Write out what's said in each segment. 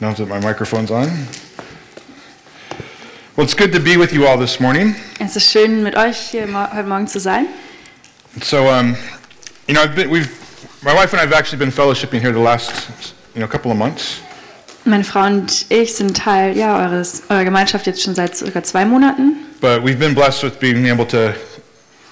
Now that my microphone's on. Well, it's good to be with you all this morning. Es ist schön, mit euch hier mo- heute Morgen zu sein. So, um, you know, I've been, we've, my wife and I have actually been fellowshipping here the last, you know, couple of months. Meine Frau und ich sind Teil ja, eures, eurer Gemeinschaft jetzt schon seit circa zwei Monaten. But we've been blessed with being able to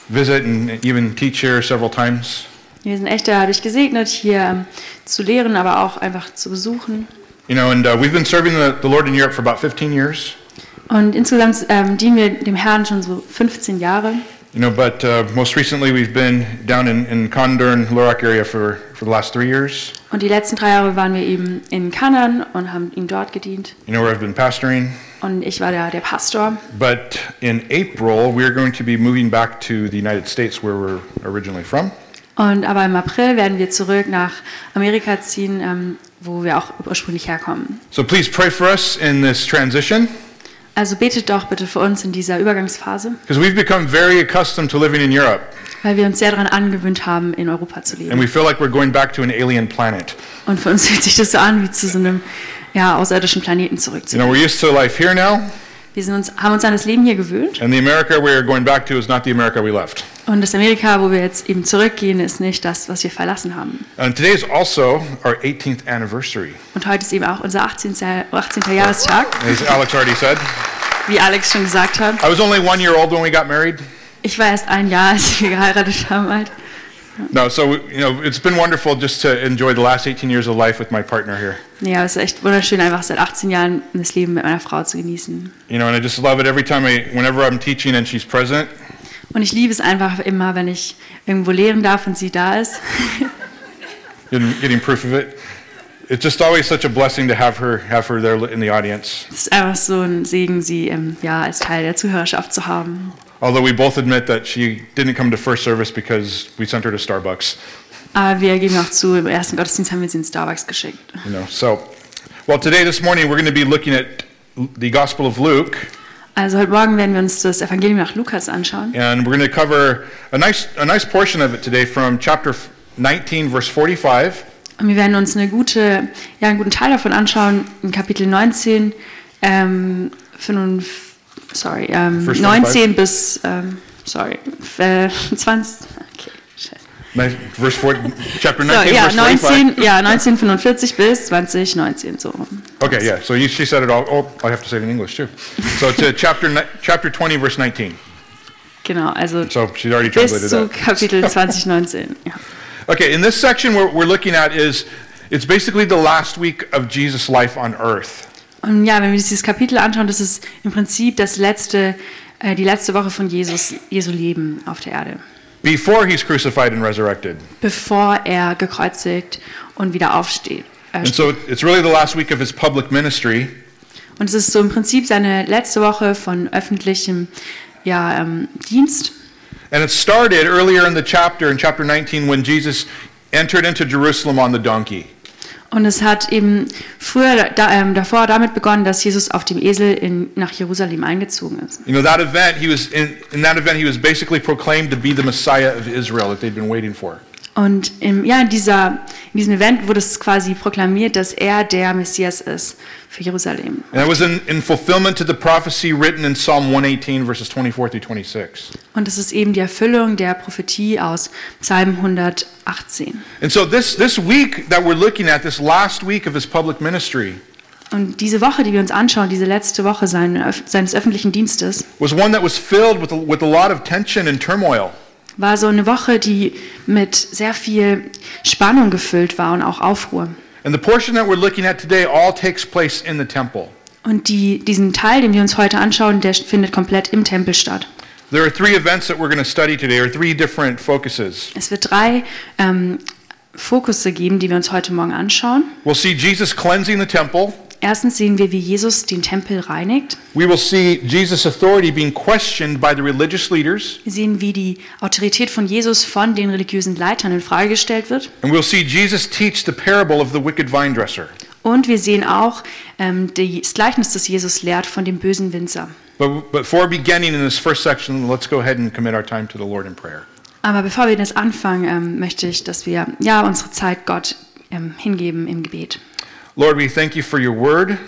visit and even teach here several times. Wir sind echt dadurch gesegnet, hier ähm, zu lehren, aber auch einfach zu besuchen. You know, and uh, we've been serving the, the Lord in Europe for about 15 years. Und insgesamt ähm, dienen wir dem Herrn schon so 15 Jahre. You know, but uh, most recently we've been down in, in Condern, Lorac area for, for the last three years. Und die letzten drei Jahre waren wir eben in Kanan und haben ihm dort gedient. You know, where I've been pastoring. Und ich war da der Pastor. But in April, we're going to be moving back to the United States where we're originally from. Und aber im April werden wir zurück nach Amerika ziehen, ähm, wo wir auch ursprünglich herkommen. So please pray for us in this transition Also betet doch bitte für uns in dieser Übergangsphase, because we've become very accustomed to living in Europe weil wir uns sehr daran angewöhnt haben, in Europa zu and leben. we feel like we're going back to an alien planet. Und für uns fühlt sich das so an, wie zu so einem ja, außerirdischen Planeten You zurückzukehren. know, we're used to life here now, Wir sind uns, haben uns an das Leben hier gewöhnt. and the America we're going back to is not the America we left. Und das Amerika, wo wir jetzt eben zurückgehen, ist nicht das, was wir verlassen haben. And today is also our 18th anniversary, Und heute ist eben auch unser 18. 18. Jahrestag, as Alex already said. wie Alex schon gesagt hat. I was only one year old when we got married. Ich war erst ein Jahr, als wir geheiratet haben. Halt. No, so you know, it's been wonderful just to enjoy the last 18 years of life with my partner here. Ja, es ist echt wunderschön, einfach seit 18 Jahren das Leben mit meiner Frau zu genießen. You know, and I just love it every time I, whenever I'm teaching and she's present. Und ich liebe es einfach immer, wenn ich irgendwo lehren darf und sie da ist. getting, getting proof of it. It's just always such a blessing to have her have her there in the audience. Es ist einfach so ein Segen, sie ähm, ja, als Teil der Zuhörerschaft zu haben. Although we both admit that she didn't come to first service because we sent her to Starbucks. Aber wir geben auch zu, im ersten Gottesdienst haben wir sie in Starbucks geschickt. You know, so well today this morning we're going to be looking at the Gospel of Luke, Also heute Morgen werden wir uns das Evangelium nach Lukas anschauen. and we're going to cover a nice a nice portion of it today from chapter 19, verse 45, Und wir werden uns eine gute, ja, einen guten Teil davon anschauen, in Kapitel 19, ähm, 5, sorry, ähm, 19 bis, ähm, sorry, äh, 20, okay, scheiße. ni- verse 40, chapter So, 19, verse 45. 19, ja, 1945 bis 2019, so. Okay, yeah. So you, she said it all. Oh, I have to say it in English too. So it's uh, chapter chapter 20, verse 19. Genau, also So she's already translated bis zu that. Kapitel 2019. Ja. Okay, in this section what we're looking at is it's basically the last week of Jesus' life on earth. Und ja, wenn wir uns dieses Kapitel anschauen, das ist im Prinzip das letzte, äh, die letzte Woche von Jesus, Jesu Leben auf der Erde. Before he's crucified and resurrected. bevor er gekreuzigt und wieder aufsteht. Äh, And so it's really the last week of his public ministry. Und es ist so im Prinzip seine letzte Woche von öffentlichem ja, ähm, Dienst. And it started earlier in the chapter, in chapter 19, when Jesus entered into Jerusalem on the donkey. Und es hat eben früher da, ähm, davor damit begonnen, dass Jesus auf dem Esel in, nach Jerusalem eingezogen ist. You know, that event, he was in, in that event, he was basically proclaimed to be the Messiah of Israel that they'd been waiting for. Und im, ja, in, dieser, in diesem Event wurde es quasi proklamiert, dass er der Messias ist für Jerusalem. And that was in, in fulfillment to the prophecy written in Psalm 118, verses 24 through 26. Und es ist eben die Erfüllung der Prophetie aus Psalm 118. And so this, this week that we're looking at, this last week of his public ministry, Und diese Woche, die wir uns anschauen, diese letzte Woche seine- seines öffentlichen Dienstes, was one that was filled with a, with a lot of tension and turmoil. War so eine Woche, die mit sehr viel Spannung gefüllt war und auch Aufruhr. And the portion that we're looking at today all takes place in the temple. Und die, diesen Teil, den wir uns heute anschauen, der findet komplett im Tempel statt. There are three events that we're going to study today, or three different focuses. Es wird drei ähm, Fokusse geben, die wir uns heute Morgen anschauen. We'll see Jesus cleansing the temple. Erstens sehen wir, wie Jesus den Tempel reinigt. We will see Jesus' authority being questioned by the religious leaders. Wir sehen, wie die Autorität von Jesus von den religiösen Leitern in Frage gestellt wird. And we'll see Jesus teach the parable of the wicked vine dresser. Und wir sehen auch ähm, das Gleichnis, das Jesus lehrt von dem bösen Winzer. But, before beginning in this first section, let's go ahead and commit our time to the Lord in prayer. Aber bevor wir das anfangen, ähm, möchte ich, dass wir ja unsere Zeit Gott ähm, hingeben im Gebet. Lord, we thank you for your word.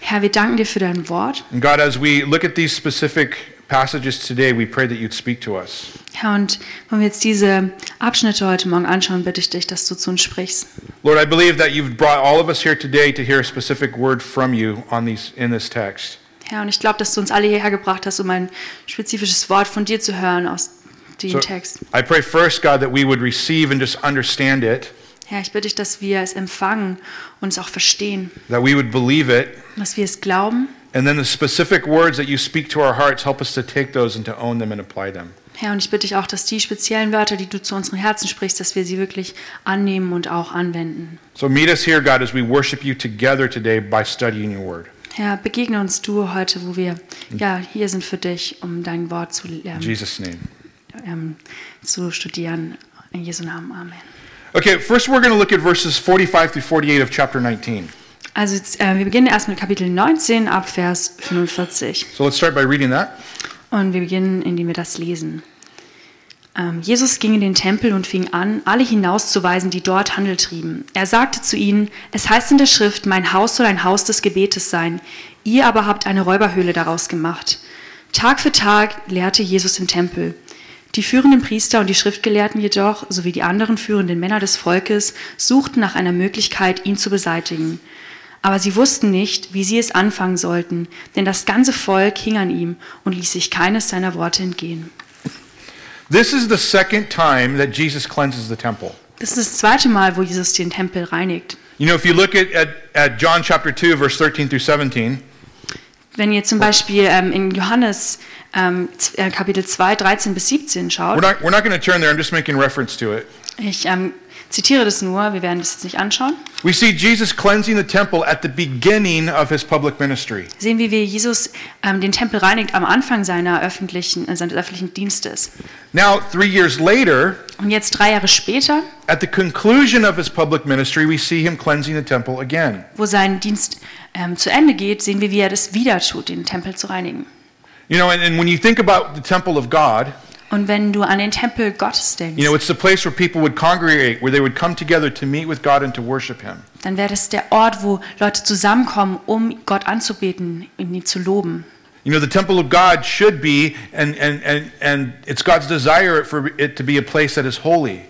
Herr, wir danken dir für dein Wort. And God, as we look at these specific passages today, we pray that you'd speak to us. Herr, und wenn wir jetzt diese Abschnitte heute Morgen anschauen, bitte ich dich, dass du zu uns sprichst. Lord, I believe that you've brought all of us here today to hear a specific word from you on these in this text. Herr, und ich glaube, dass du uns alle hierher gebracht hast, um ein spezifisches Wort von dir zu hören aus dem So Text. I pray first, God, that we would receive and just understand it, Herr, ich bitte dich, dass wir es empfangen und es auch verstehen, that we would believe it, dass wir es glauben. and then the specific words that you speak to our hearts, help us to take those and to own them and apply them. Herr, und ich bitte dich auch, dass die speziellen Wörter, die du zu unseren Herzen sprichst, dass wir sie wirklich annehmen und auch anwenden. So meet us here, God, as we worship you together today by studying your word. Herr, begegne uns du heute, wo wir ja, hier sind für dich, um dein Wort zu, In ähm, Jesus' name. ähm, zu studieren. In Jesu Namen, Amen. Okay, first we're going to look at verses 45 through 48 of chapter 19. Also jetzt, äh, wir beginnen erst mit Kapitel 19 ab Vers 45. So let's start by reading that. Und wir beginnen, indem wir das lesen. Ähm, Jesus ging in den Tempel und fing an, alle hinauszuweisen, die dort Handel trieben. Er sagte zu ihnen, es heißt in der Schrift, mein Haus soll ein Haus des Gebetes sein. Ihr aber habt eine Räuberhöhle daraus gemacht. Tag für Tag lehrte Jesus im Tempel. Die führenden Priester und die Schriftgelehrten jedoch, sowie die anderen führenden Männer des Volkes, suchten nach einer Möglichkeit, ihn zu beseitigen. Aber sie wussten nicht, wie sie es anfangen sollten, denn das ganze Volk hing an ihm und ließ sich keines seiner Worte entgehen. This is the second time that Jesus cleanses the temple. Das ist das zweite Mal, wo Jesus den Tempel reinigt. You know, if you look at, at, at John chapter 2, verse 13 through 17, Wenn ihr zum Beispiel ähm, in Johannes ähm, äh, Kapitel 2, 13 bis 17 we're schaut, not, we're not going to turn there, I'm just making reference to it. ich ähm, zitiere das nur, wir werden das jetzt nicht anschauen, We see Jesus cleansing the temple at the beginning of his public ministry. sehen wir, wie Jesus ähm, den Tempel reinigt am Anfang seiner öffentlichen, äh, seines öffentlichen Dienstes. Now, three years later, Und jetzt drei Jahre später, at the conclusion of his public ministry, we see him cleansing the temple again. wo sein Dienst ähm, zu Ende geht, sehen wir, wie er das wieder tut, den Tempel zu reinigen. You know, and, and when you think about the temple of God, Und wenn du an den Tempel Gottes denkst, you know, it's the place where people would congregate, where they would come together to meet with God and to worship him. dann wäre das der Ort, wo Leute zusammenkommen, um Gott anzubeten ihn zu loben. You know, the temple of God should be, and, and, and, and it's God's desire for it to be a place that is holy.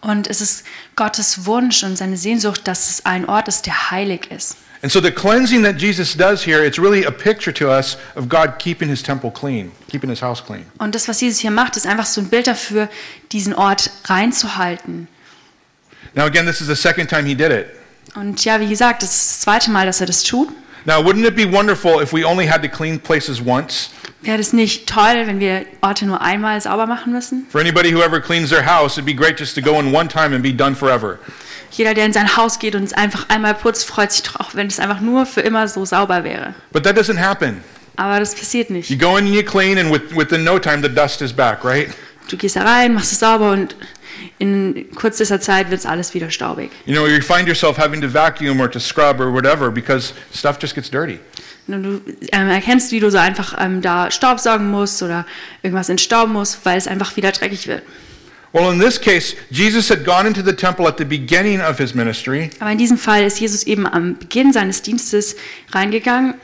Und es ist Gottes Wunsch und seine Sehnsucht, dass es ein Ort ist, der heilig ist. And so the cleansing that Jesus does here, it's really a picture to us of God keeping his temple clean, keeping his house clean. Und das, was Jesus hier macht, ist einfach so ein Bild dafür, diesen Ort reinzuhalten. Now, again, this is the second time he did it. Und ja, wie gesagt, das ist das zweite Mal, dass er das tut. Now, wouldn't it be wonderful if we only had to clean places once? Wäre das nicht toll, wenn wir Orte nur einmal sauber machen müssen? For anybody who ever cleans their house, it'd be great just to go in one time and be done forever. Jeder, der in sein Haus geht und es einfach einmal putzt, freut sich drauf, wenn es einfach nur für immer so sauber wäre. But that doesn't happen. Aber das passiert You nicht. go in and you clean, and with, within no time, the dust is back, right? Du gehst da rein, machst es sauber und in kürzester Zeit wird es alles wieder staubig. You know, you find yourself having to vacuum or to scrub or whatever because stuff just gets dirty. Und du ähm, erkennst, wie du so einfach ähm, da Staubsaugen musst oder irgendwas entstauben musst, weil es einfach wieder dreckig wird. Well, in this case, Jesus had gone into the temple at the beginning of his ministry, Aber in diesem Fall ist Jesus eben am Beginn seines Dienstes reingegangen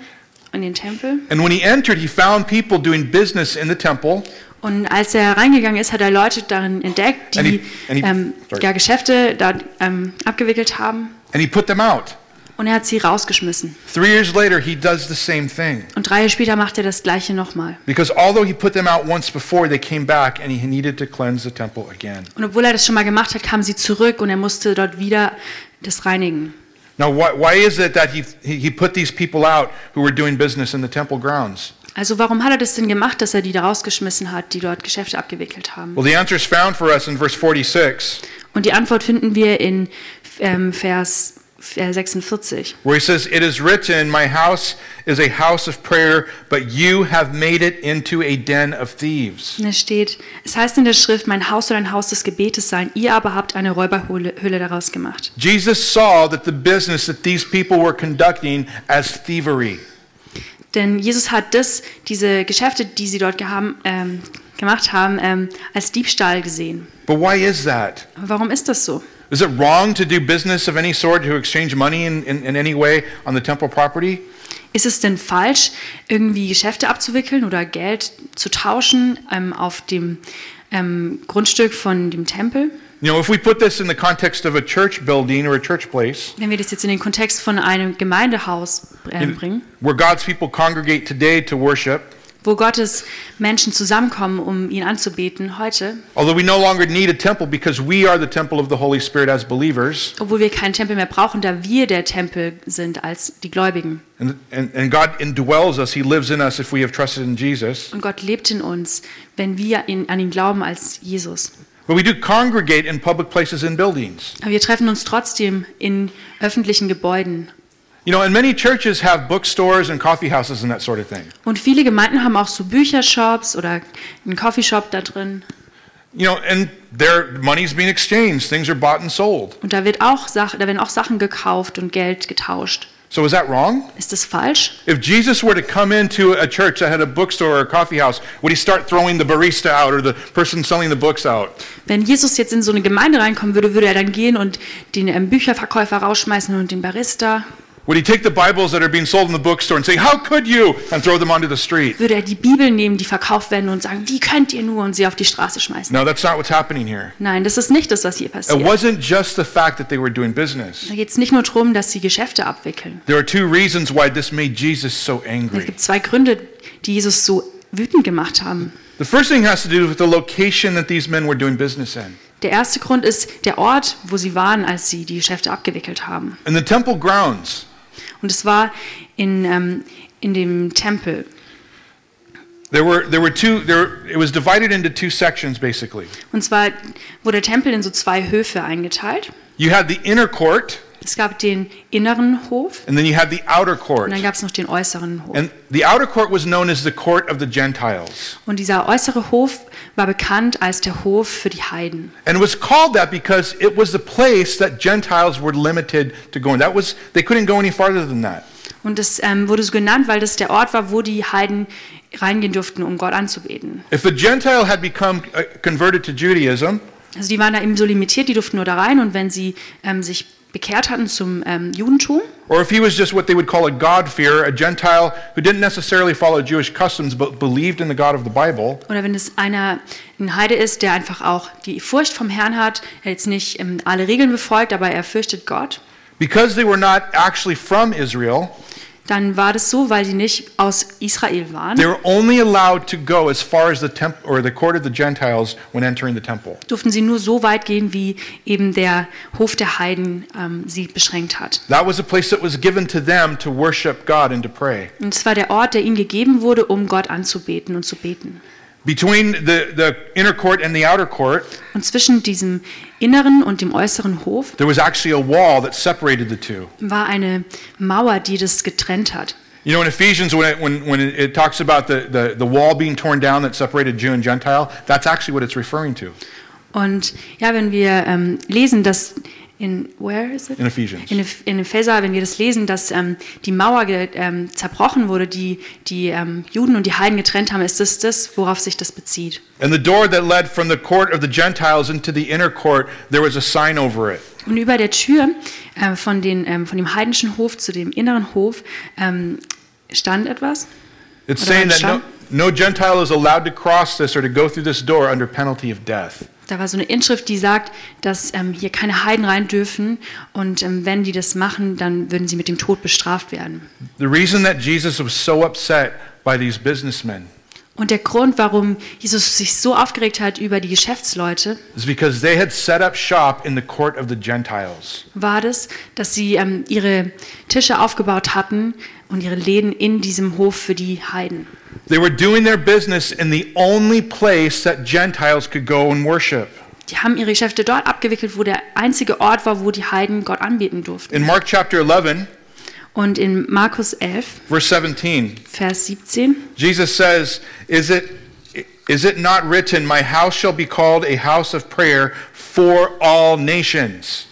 in den Tempel. and when he entered, he found people doing business in the temple. Und als er reingegangen ist, hat er Leute darin entdeckt, And die he- and he- ähm, ja, Geschäfte da ähm, abgewickelt haben. And he put them out. Und er hat sie rausgeschmissen. Three years later, he does the same thing. Und drei Jahre später macht er das Gleiche nochmal. Because although he put them out once before, they came back and he needed to cleanse the temple again. Und obwohl er das schon mal gemacht hat, kamen sie zurück und er musste dort wieder das reinigen. Now, why, why is it that he, he put these people out who were doing business in the temple grounds? Also warum hat er das denn gemacht, dass er die da rausgeschmissen hat, die dort Geschäfte abgewickelt haben? Well, the answer is found for us in verse 46, Und die Antwort finden wir in ähm, Vers 46. where he says, It is written, My house is a house of prayer, but you have made it into a den of thieves. Es steht, es heißt in der Schrift, mein Haus soll ein Haus des Gebetes sein, ihr aber habt eine Räuberhöhle Höhle daraus gemacht. Jesus saw that the business that these people were conducting as thievery. Denn Jesus hat das, diese Geschäfte, die sie dort gehaben, ähm, gemacht haben, ähm, als Diebstahl gesehen. But why is that? Warum ist das so? Is it wrong to do business of any sort, to exchange money in, in, in any way on the temple property? Ist es denn falsch, irgendwie Geschäfte abzuwickeln oder Geld zu tauschen ähm, auf dem ähm, Grundstück von dem Tempel? You know, if we put this in the context of a church building or a church place, Wenn wir das jetzt in den Kontext von einem Gemeindehaus äh, bringen, where God's people congregate today to worship, wo Gottes Menschen zusammenkommen, um ihn anzubeten heute, although we no longer need a temple because we are the temple of the Holy Spirit as believers, obwohl wir keinen Tempel mehr brauchen, da wir der Tempel sind als die Gläubigen. and, and, and God indwells us, He lives in us if we have trusted in Jesus. Und Gott lebt in uns, wenn wir in, an ihn glauben als Jesus. But we do congregate in public places and buildings. Aber wir treffen uns trotzdem in öffentlichen Gebäuden. You know, and many churches have bookstores and coffee houses and that sort of thing. Und viele Gemeinden haben auch so Büchershops oder einen Coffeeshop da drin. You know, and their money's being exchanged, things are bought and sold. Und da, wird auch Sach da werden auch Sachen gekauft und Geld getauscht. So is that wrong? Ist das falsch? If Jesus were to come into a church that had a bookstore or a coffee house, would he start throwing the barista out or the person selling the books out? Wenn Jesus jetzt in so eine Gemeinde reinkommen würde, würde er dann gehen und den ähm, Bücherverkäufer rausschmeißen und den Barista. Would he take the Bibles that are being sold in the bookstore and say, How could you? and throw them onto the street? Würde er die Bibel nehmen, die verkauft werden und sagen, wie könnt ihr nur und sie auf die Straße schmeißen? No, that's not what's happening here. Nein, das ist nicht das, was hier It passiert. wasn't just the fact that they were doing business. Da geht es nicht nur darum, dass sie Geschäfte abwickeln. There are two reasons why this made Jesus so Es angry. gibt zwei Gründe, die Jesus so wütend gemacht haben. The first thing has to do with the location that these men were doing business in. Der erste Grund ist der Ort, wo sie waren, als sie die Geschäfte abgewickelt haben. In the temple grounds, Und es war in, ähm, in dem Tempel. there were, there were two, there, it was divided into two sections basically. Und zwar wurde der Tempel in so zwei Höfe eingeteilt. You had the inner court, Es gab den inneren Hof and then you had the outer und court. dann gab es noch den äußeren Hof. And the outer court was known as the court of the Gentiles. Und dieser äußere Hof war bekannt als der Hof für die Heiden. And it was called that because it was the place that Gentiles were limited to going. That was they couldn't go any farther than that. Und das ähm, wurde so genannt, weil das der Ort war, wo die Heiden reingehen durften, um Gott anzubeten. If a Gentile had become uh, converted to Judaism, Also die waren da eben so limitiert, die durften nur da rein und wenn sie ähm, sich bekehrt hatten zum ähm, Judentum. Or if he was just what they would call a God-fearer, a Gentile who didn't necessarily follow Jewish customs but believed in the God of the Bible, oder wenn es einer ein Heide ist, der einfach auch die Furcht vom Herrn hat, er jetzt nicht ähm, alle Regeln befolgt, aber er fürchtet Gott, because they were not actually from Israel, dann war das so, weil sie nicht aus Israel waren, they were only allowed to go as far as the temple or the court of the Gentiles when entering the temple. durften sie nur so weit gehen, wie eben der Hof der Heiden ähm, sie beschränkt hat. That was a place that was given to them to worship God and to pray. Und es war der Ort, der ihnen gegeben wurde, um Gott anzubeten und zu beten. Between the, the inner court and the outer court, Und zwischen diesem inneren und dem äußeren Hof there was actually a wall that separated the two. war eine Mauer, die das getrennt hat. You know, in Ephesians, when it, when, when it talks about the, the, the wall being torn down that separated Jew and Gentile, that's actually what it's referring to Und ja, wenn wir ähm, lesen, dass in where is it? in Ephesians. In, in Epheser, wenn wir das lesen, dass ähm, die Mauer ähm, zerbrochen wurde, die die ähm, Juden und die Heiden getrennt haben, ist das das, worauf sich das bezieht. And the door that led from the court of the Gentiles into the inner court, there was a sign over it. Und über der Tür äh, von, den, ähm, von dem heidnischen Hof zu dem inneren Hof ähm, stand etwas. It's saying that no, no Gentile is allowed to cross this or to go through this door under penalty of death. Da war so eine Inschrift, die sagt, dass ähm, hier keine Heiden rein dürfen und ähm, wenn die das machen, dann würden sie mit dem Tod bestraft werden. The reason that Jesus was so upset by these businessmen Und der Grund, warum Jesus sich so aufgeregt hat über die Geschäftsleute, is because they had set up shop in the court of the Gentiles. war das, dass sie ähm, ihre Tische aufgebaut hatten und ihre Läden in diesem Hof für die Heiden. They were doing their business in the only place that Gentiles could go and worship. Die haben ihre Geschäfte dort abgewickelt, wo der einzige Ort war, wo die Heiden Gott anbeten durften. In Mark chapter 11, Und in Markus 11, verse 17, Vers 17, Jesus says, Is it, is it not written, My house shall be called a house of prayer for all nations?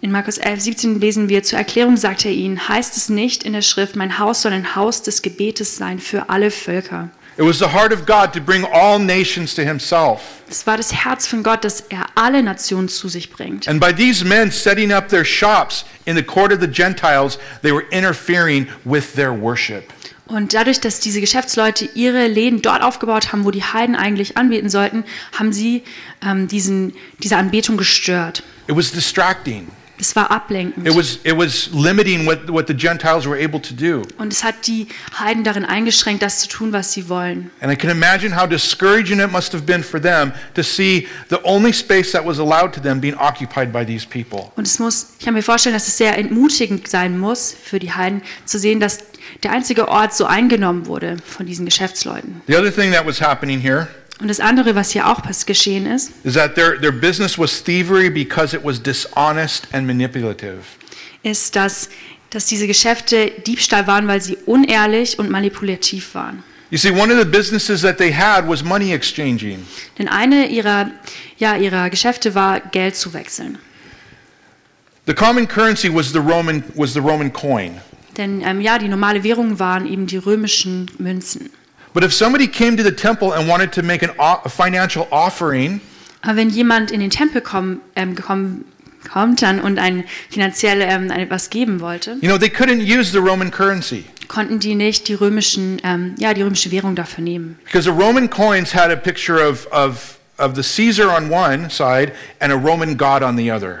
in Markus 11, 17 lesen wir, zur Erklärung sagt er ihnen, heißt es nicht in der Schrift, mein Haus soll ein Haus des Gebetes sein für alle Völker. It was the heart of God to bring all nations to himself. Es war das Herz von Gott, dass er alle Nationen zu sich bringt. And by these men setting up their shops in the court of the Gentiles, they were interfering with their worship. Und dadurch, dass diese Geschäftsleute ihre Läden dort aufgebaut haben, wo die Heiden eigentlich anbeten sollten, haben sie ähm, diesen, diese Anbetung gestört. It was distracting. Es war ablenkend. It was, it was limiting what, what the Gentiles were able to do. Und es hat die Heiden darin eingeschränkt, das zu tun, was sie wollen. And I can imagine how discouraging it must have been for them to see the only space that was allowed to them being occupied by these people. Und es muss, ich kann mir vorstellen, dass es sehr entmutigend sein muss für die Heiden, zu sehen, dass der einzige Ort so eingenommen wurde von diesen Geschäftsleuten. The other thing that was happening here Und das andere, was hier auch geschehen ist, is that their, their business was thievery because it was dishonest and manipulative. ist, dass, dass diese Geschäfte Diebstahl waren, weil sie unehrlich und manipulativ waren. You see, one of the businesses that they had was money exchanging. Denn eine ihrer, ja, ihrer Geschäfte war, Geld zu wechseln. The common currency was the Roman, was the Roman coin. Denn ähm, ja, die normale Währung waren eben die römischen Münzen. But if somebody came to the temple and wanted to make an, a financial offering, Aber wenn jemand in den Tempel komm, ähm, gekommen, kommt dann und ein finanziell ähm, etwas geben wollte, you know, they couldn't use the Roman currency konnten die nicht die römischen, ähm, ja, die römische Währung dafür nehmen. because the Roman coins had a picture of, of, of the Caesar on one side and a Roman god on the other.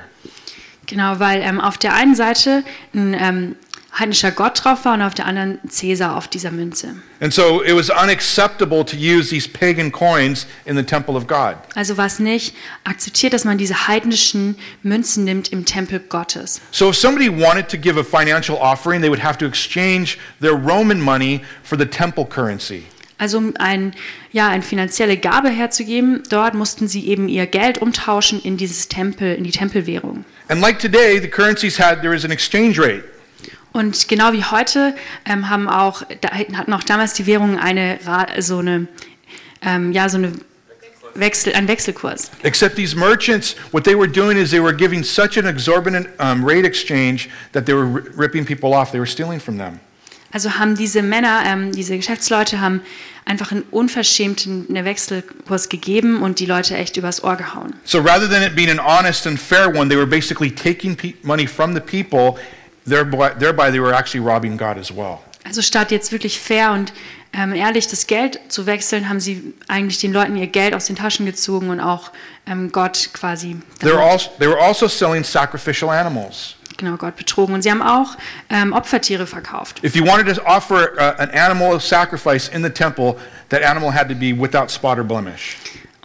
Genau, weil ähm, auf der einen Seite ein ähm, heidnischer Gott drauf war und auf der anderen Cäsar auf dieser Münze. And so it was unacceptable to use these pagan coins in the temple of God. Also war es nicht akzeptiert, dass man diese heidnischen Münzen nimmt im Tempel Gottes. So if somebody wanted to give a financial offering, they would have to exchange their Roman money for the temple currency. Also um ein, ja, eine finanzielle Gabe herzugeben, dort mussten sie eben ihr Geld umtauschen in dieses Tempel, in die Tempelwährung. And like today, the currencies had there is an exchange rate. Und genau wie heute ähm, haben auch, da, hatten auch damals die Währungen eine, so eine, ähm, ja, so eine Wechsel, einen Wechselkurs. Except these merchants, what they were doing is they were giving such an exorbitant um, rate exchange that they were ri- ripping people off. They were stealing from them. Also haben diese Männer, ähm, diese Geschäftsleute haben einfach einen unverschämten einen Wechselkurs gegeben und die Leute echt übers Ohr gehauen. So rather than it being an honest and fair one, they were basically taking money from the people. Thereby, thereby, they were actually robbing God as well. Also statt jetzt wirklich fair und ähm, ehrlich das Geld zu wechseln, haben sie eigentlich den Leuten ihr Geld aus den Taschen gezogen und auch ähm, Gott quasi They were, also, they were also selling sacrificial animals. genau, Gott betrogen. Und sie haben auch ähm, Opfertiere verkauft. If you wanted to offer uh, an animal of sacrifice in the temple, that animal had to be without spot or blemish.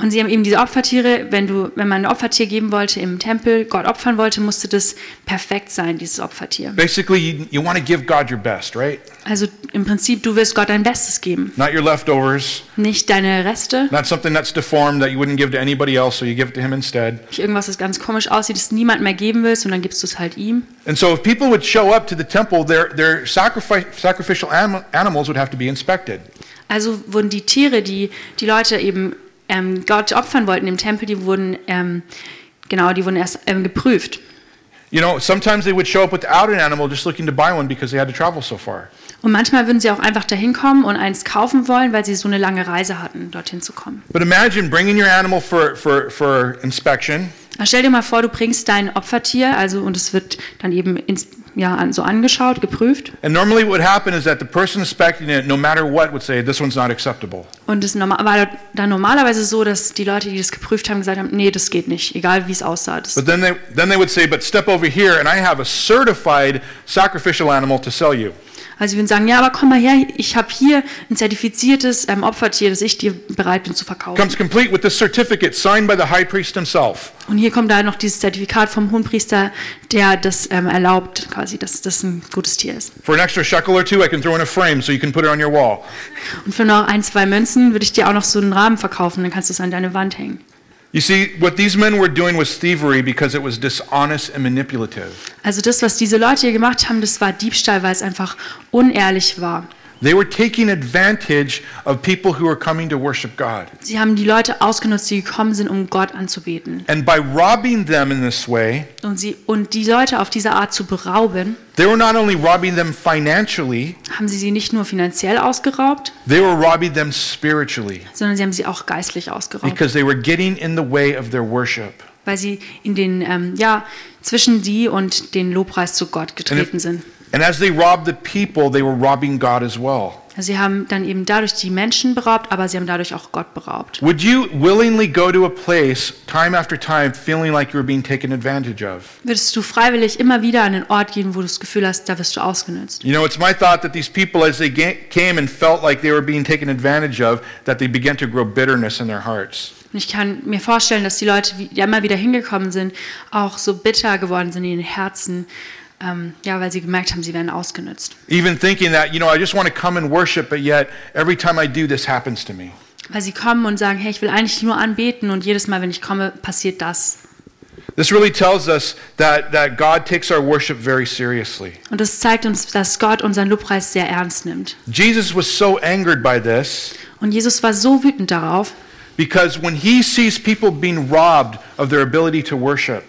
Und sie haben eben diese Opfertiere, wenn du, wenn man ein Opfertier geben wollte im Tempel, Gott opfern wollte, musste das perfekt sein, dieses Opfertier. Basically, you, you want to give God your best, right? Also im Prinzip, du willst Gott dein Bestes geben, Not your leftovers, nicht deine Reste, not something that's deformed that you wouldn't give to anybody else, so you give it to Him instead. nicht irgendwas, das ganz komisch aussieht, das niemand mehr geben willst und dann gibst du es halt ihm. And so, if people would show up to the temple, their, their sacrifice, sacrificial anim- animals would have to be inspected. Also wurden die Tiere, die die Leute eben ähm, Gott opfern wollten im Tempel, die wurden ähm, genau, die wurden erst ähm, geprüft. You know, sometimes they would show up without an animal just looking to buy one because they had to travel so far. Und manchmal würden sie auch einfach dahin kommen und eins kaufen wollen, weil sie so eine lange Reise hatten, dorthin zu kommen. But imagine bringing your animal for, for, for inspection, stell dir mal vor, du bringst dein Opfertier, also und es wird dann eben ins, ja, so angeschaut, geprüft. and normally what would happen is that the person inspecting it, no matter what, would say, this one's not acceptable. Und es war dann normalerweise so, dass die Leute, die das geprüft haben, gesagt haben, nee, das geht nicht, egal wie es aussah. But then they, then they would say, but step over here, and I have a certified sacrificial animal to sell you. Also sie würden sagen, ja, aber komm mal her, ich habe hier ein zertifiziertes ähm, Opfertier, das ich dir bereit bin zu verkaufen. Comes complete with this certificate signed by the high priest himself. Und hier kommt da noch dieses Zertifikat vom Hohenpriester, der das ähm, erlaubt, quasi, dass das ein gutes Tier ist. For an extra shekel or two, I can throw in a frame so you can put it on your wall. Und für noch ein, zwei Münzen würde ich dir auch noch so einen Rahmen verkaufen, dann kannst du es an deine Wand hängen. You see, what these men were doing was thievery because it was dishonest and manipulative. Also das, was diese Leute hier gemacht haben, das war Diebstahl, weil es einfach unehrlich war. They were taking advantage of people who were coming to worship God. Sie haben die Leute ausgenutzt, die gekommen sind, um Gott anzubeten. And by robbing them in this way, Und, sie, und die Leute auf diese Art zu berauben, they were not only robbing them financially, haben sie sie nicht nur finanziell ausgeraubt, they were robbing them spiritually sondern sie haben sie auch geistlich ausgeraubt, because they were getting in the way of their worship. weil sie in den, ähm, ja, zwischen sie und den Lobpreis zu Gott getreten if- sind. And as they robbed the people, they were robbing God as well. Sie haben dann eben dadurch die Menschen beraubt, aber sie haben dadurch auch Gott beraubt. Would you willingly go to a place time after time feeling like you were being taken advantage of? Würdest du freiwillig immer wieder an den Ort gehen, wo du das Gefühl hast, da wirst du ausgenutzt? You know, it's my thought that these people, as they came and felt like they were being taken advantage of, that they began to grow bitterness in their hearts. Und ich kann mir vorstellen, dass die Leute, die immer wieder hingekommen sind, auch so bitter geworden sind in den Herzen, ähm, ja, weil sie gemerkt haben, sie werden ausgenutzt. Even thinking that, you know, I just want to come and worship, but yet every time I do, this happens to me. Weil sie kommen und sagen, hey, ich will eigentlich nur anbeten und jedes Mal, wenn ich komme, passiert das. This really tells us that, that God takes our worship very seriously. Und das zeigt uns, dass Gott unseren Lobpreis sehr ernst nimmt. Jesus was so angered by this Und Jesus war so wütend darauf, because when he sees people being robbed of their ability to worship,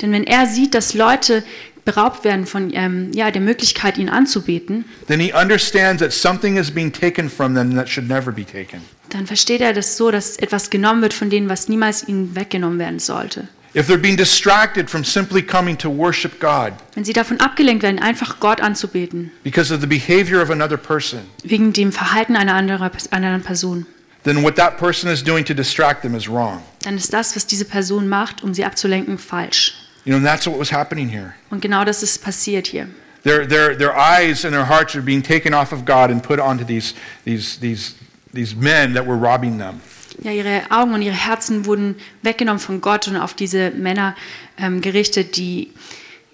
denn wenn er sieht, dass Leute beraubt werden von ähm, ja, der Möglichkeit, ihn anzubeten, then he understands that something is being taken from them that should never be taken. dann versteht er das so, dass etwas genommen wird von denen, was niemals ihnen weggenommen werden sollte. If they're being distracted from simply coming to worship God Wenn sie davon abgelenkt werden, einfach Gott anzubeten, because of the behavior of another person, wegen dem Verhalten einer anderen, anderen Person, then what that person is doing to distract them is wrong. dann ist das, was diese Person macht, um sie abzulenken, falsch. You know, and that's what was happening here. Und genau das ist passiert hier. Their, their, their eyes and their hearts are being taken off of God and put onto these, these, these, these men that were robbing them. Ja, ihre Augen und ihre Herzen wurden weggenommen von Gott und auf diese Männer ähm, gerichtet, die,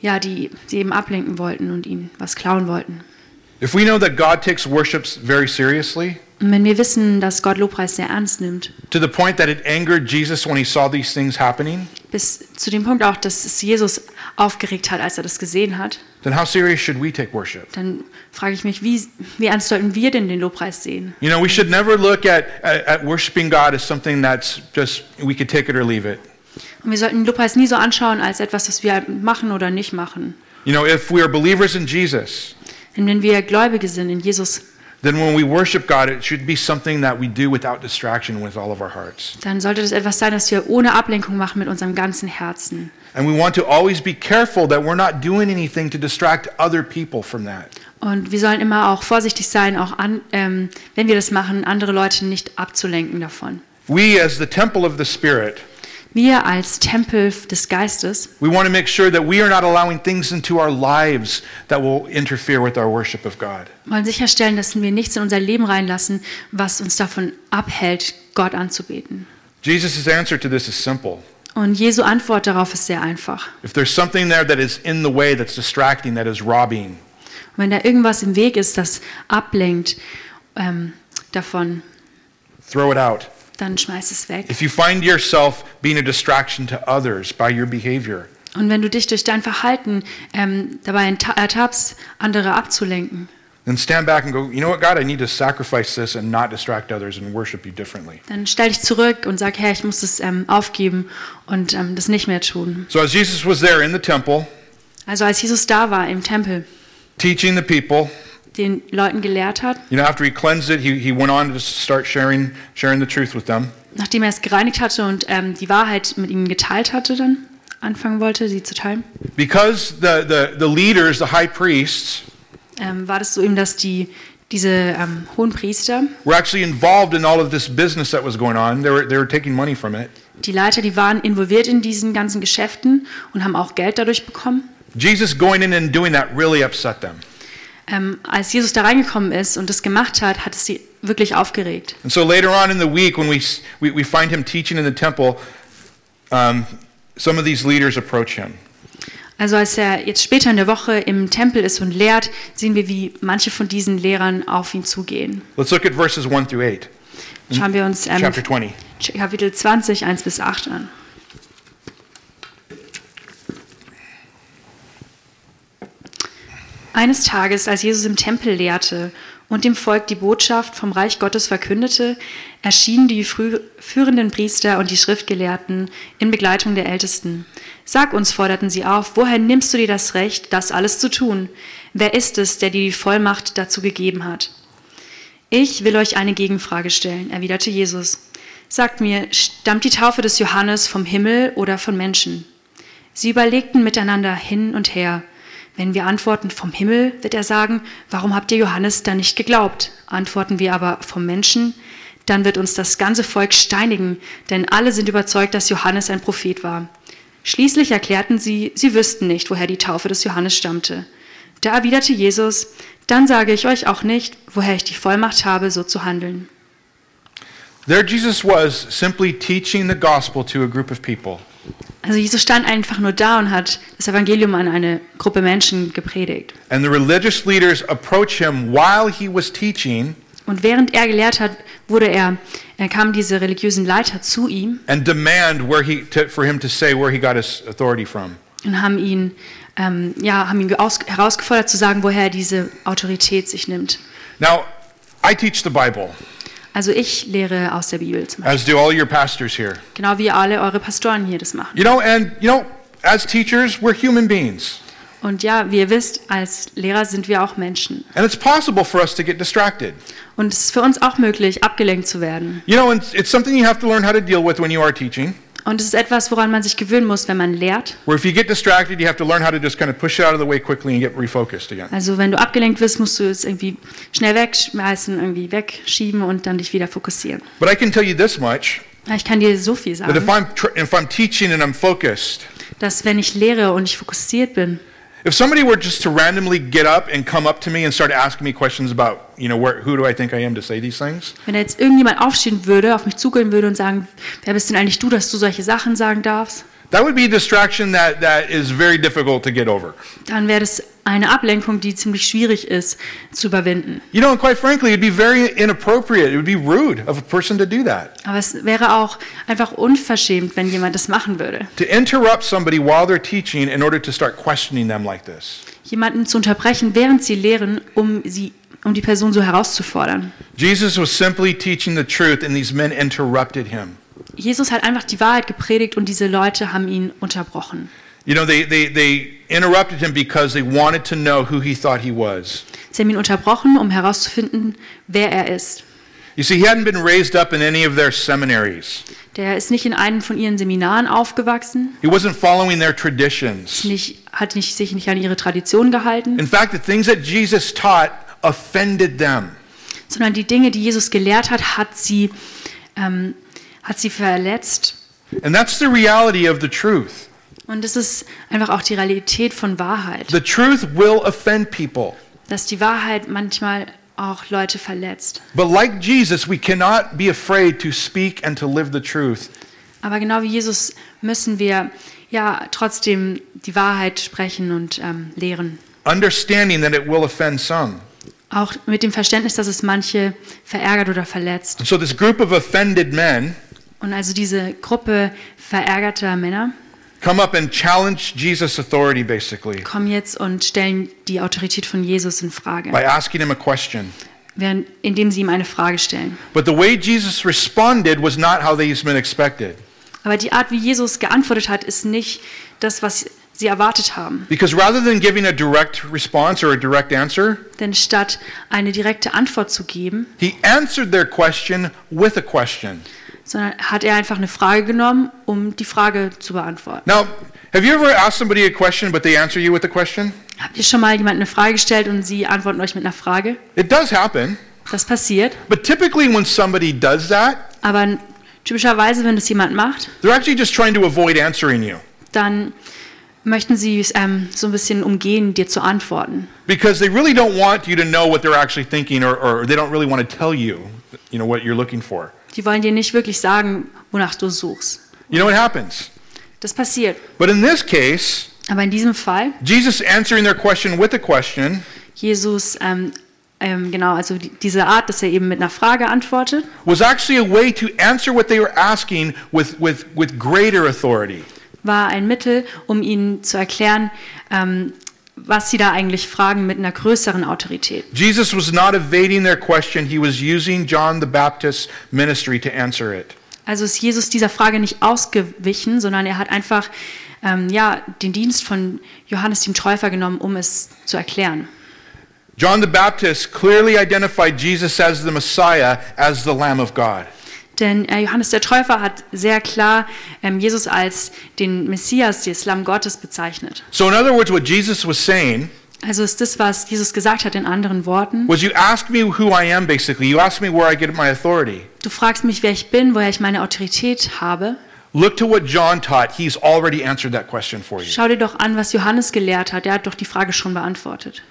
ja, die sie eben ablenken wollten und ihnen was klauen wollten. If we know that God takes worship very seriously, Und wenn wir wissen, dass Gott Lobpreis sehr ernst nimmt, to the point that it angered Jesus when he saw these things happening, bis zu dem Punkt auch, dass es Jesus aufgeregt hat, als er das gesehen hat, then how serious should we take worship? dann frage ich mich, wie, wie ernst sollten wir denn den Lobpreis sehen? You know, we should never look at, at, at worshiping God as something that's just, we could take it or leave it. Und wir sollten den Lobpreis nie so anschauen als etwas, was wir machen oder nicht machen. You know, if we are believers in Jesus, Denn wenn wir Gläubige sind in Jesus, then when we worship God, it should be something that we do without distraction with all of our hearts. dann sollte das etwas sein, das wir ohne Ablenkung machen mit unserem ganzen Herzen. And we want to always be careful that we're not doing anything to distract other people from that. Und wir sollen immer auch vorsichtig sein, auch an, ähm, wenn wir das machen, andere Leute nicht abzulenken davon. We, as the temple of the Spirit, Wir als Tempel des Geistes, we want to make sure that we are not allowing things into our lives that will interfere with our worship of God. wollen sicherstellen, dass wir nichts in unser Leben reinlassen, was uns davon abhält, Gott anzubeten. Jesus' answer to this is simple. Und Jesu Antwort darauf ist sehr einfach. If there's something there that is in the way, that's distracting, that is robbing, wenn da irgendwas im Weg ist, das ablenkt ähm, davon, throw it out. Dann schmeiß es weg. If you find yourself being a distraction to others by your behavior, Und wenn du dich durch dein Verhalten ähm, dabei ertappst, andere abzulenken, then stand back and go, you know what, God, I need to sacrifice this and not distract others and worship you differently. dann stell dich zurück und sag, Herr, ich muss das ähm, aufgeben und ähm, das nicht mehr tun. So as Jesus was there in the temple, Also als Jesus da war im Tempel, teaching the people, den Leuten gelehrt hat, you know, after he cleansed it, he, he went on to start sharing, sharing the truth with them. nachdem er es gereinigt hatte und ähm, die Wahrheit mit ihnen geteilt hatte, dann anfangen wollte, sie zu teilen, Because the, the, the leaders, the high priests, ähm, war das so eben, dass die, diese ähm, hohen Priester, were actually involved in all of this business that was going on. They were, they were taking money from it. die Leiter, die waren involviert in diesen ganzen Geschäften und haben auch Geld dadurch bekommen. Jesus going in and doing that really upset them. Ähm, als Jesus da reingekommen ist und das gemacht hat, hat es sie wirklich aufgeregt. And so later on in the week, when we, we, we find him teaching in the temple, um, some of these leaders approach him. Also als er jetzt später in der Woche im Tempel ist und lehrt, sehen wir, wie manche von diesen Lehrern auf ihn zugehen. Let's look at verses 1 through 8, Schauen wir uns ähm, chapter 20. Kapitel 20, 1 bis 8 an. Eines Tages, als Jesus im Tempel lehrte und dem Volk die Botschaft vom Reich Gottes verkündete, erschienen die führenden Priester und die Schriftgelehrten in Begleitung der Ältesten. Sag uns, forderten sie auf, woher nimmst du dir das Recht, das alles zu tun? Wer ist es, der dir die Vollmacht dazu gegeben hat? Ich will euch eine Gegenfrage stellen, erwiderte Jesus. Sagt mir, stammt die Taufe des Johannes vom Himmel oder von Menschen? Sie überlegten miteinander hin und her. Wenn wir antworten vom Himmel, wird er sagen, warum habt ihr Johannes dann nicht geglaubt? Antworten wir aber vom Menschen, dann wird uns das ganze Volk steinigen, denn alle sind überzeugt, dass Johannes ein Prophet war. Schließlich erklärten sie, sie wüssten nicht, woher die Taufe des Johannes stammte. Da erwiderte Jesus, dann sage ich euch auch nicht, woher ich die Vollmacht habe, so zu handeln. There, Jesus was simply teaching the gospel to a group of people. Also Jesus stand einfach nur da und hat das Evangelium an eine Gruppe Menschen gepredigt. And the religious leaders approached him while he was teaching Und während er gelehrt hat, wurde er, er kamen diese religiösen Leiter zu ihm and demand where he, to, for him to say where he got his authority from. und haben ihn, ähm, ja, haben ihn aus, herausgefordert zu sagen, woher er diese Autorität sich nimmt. Now, I teach the Bible, Also ich lehre aus der Bibel zum Beispiel. as do all your pastors here. Genau wie alle eure Pastoren hier das machen. You know, and, you know, as teachers, we're human beings. Und ja, wie ihr wisst, als Lehrer sind wir auch Menschen. And it's possible for us to get distracted. Und es ist für uns auch möglich, abgelenkt zu werden. You know, and it's something you have to learn how to deal with when you are teaching. Und es ist etwas, woran man sich gewöhnen muss, wenn man lehrt. Also wenn du abgelenkt wirst, musst du es irgendwie schnell wegschmeißen, irgendwie wegschieben und dann dich wieder fokussieren. But I can tell you this much Ich kann dir so viel that if sagen, I'm, if I'm teaching and I'm focused, dass wenn ich lehre und ich fokussiert bin, if somebody were just to randomly get up and come up to me and start asking me questions about, you know, where, who do I think I am to say these things? wenn jetzt irgendjemand aufstehen würde, auf mich zugehen würde und sagen, wer bist denn eigentlich du, dass du solche Sachen sagen darfst, That would be a distraction that, that is very difficult to get over. dann wäre das eine Ablenkung, die ziemlich schwierig ist zu überwinden. You know, and quite frankly, it'd be very inappropriate. It would be rude of a person to do that. Aber es wäre auch einfach unverschämt, wenn jemand das machen würde. To interrupt somebody while they're teaching in order to start questioning them like this. Jemanden zu unterbrechen, während sie lehren, um, sie, um die Person so herauszufordern. Jesus was simply teaching the truth, and these men interrupted him. Jesus hat einfach die Wahrheit gepredigt und diese Leute haben ihn unterbrochen. You know, they, they, they interrupted him because they wanted to know who he thought he was. Sie haben ihn unterbrochen, um herauszufinden, wer er ist. You see, he hadn't been raised up in any of their seminaries. Der ist nicht in einem von ihren Seminaren aufgewachsen, He wasn't following their traditions. nicht, hat nicht, sich nicht an ihre Tradition gehalten, In fact, the things that Jesus taught offended them. sondern die Dinge, die Jesus gelehrt hat, hat sie, ähm, hat sie verletzt. And that's the reality of the truth. Und das ist einfach auch die Realität von Wahrheit, The truth will offend people. dass die Wahrheit manchmal auch Leute verletzt. But like Jesus, we cannot be afraid to speak and to live the truth. Aber genau wie Jesus müssen wir ja trotzdem die Wahrheit sprechen und ähm, lehren. understanding that it will offend some. Auch mit dem Verständnis, dass es manche verärgert oder verletzt. And so, this group of offended men Und also diese Gruppe verärgerter Männer come up and challenge Jesus' authority basically kommen jetzt und stellen die Autorität von Jesus in Frage, by asking him a question. während, indem sie ihm eine Frage stellen. But the way Jesus responded was not how these men expected. Aber die Art, wie Jesus geantwortet hat, ist nicht das, was sie erwartet haben. Because rather than giving a direct response or a direct answer, Denn statt eine direkte Antwort zu geben, he answered their question with a question. Sondern hat er einfach eine Frage genommen, um die Frage zu beantworten. Now, have you ever asked somebody a question but they answer you with a question? Habt ihr schon mal jemandem eine Frage gestellt und sie antworten euch mit einer Frage? It does happen. Das passiert. But typically, when somebody does that, Aber typischerweise, wenn das jemand macht, they're actually just trying to avoid answering you. dann möchten sie es ähm, so ein bisschen umgehen, dir zu antworten. Because they really don't want you to know what they're actually thinking, or, or they don't really want to tell you, you know, what you're looking for. Die wollen dir nicht wirklich sagen, wonach du suchst. You know what happens? Das passiert. But in this case, Aber in diesem Fall, Jesus answering their question with a question Jesus, ähm, ähm, genau, also die, diese Art, dass er eben mit einer Frage antwortet, was actually a way to answer what they were asking with, with, with greater authority. war ein Mittel, um ihnen zu erklären, ähm, was sie da eigentlich fragen mit einer größeren Autorität. Jesus was not evading their question, he was using John the Baptist's ministry to answer it. Also ist Jesus dieser Frage nicht ausgewichen, sondern er hat einfach ähm, ja, den Dienst von Johannes dem Täufer genommen, um es zu erklären. John the Baptist clearly identified Jesus as the Messiah, as the Lamb of God. Denn äh, Johannes der Täufer hat sehr klar ähm, Jesus als den Messias, das Lamm Gottes bezeichnet. So, in other words, what Jesus was saying Also ist das, was Jesus gesagt hat in anderen Worten. was you ask me who I am, basically. You ask me where I get my authority. Du fragst mich, wer ich bin, woher ich meine Autorität habe. Look to what John taught. He's already answered that question for you. Schau dir doch an, was Johannes gelehrt hat. Er hat doch die Frage schon beantwortet.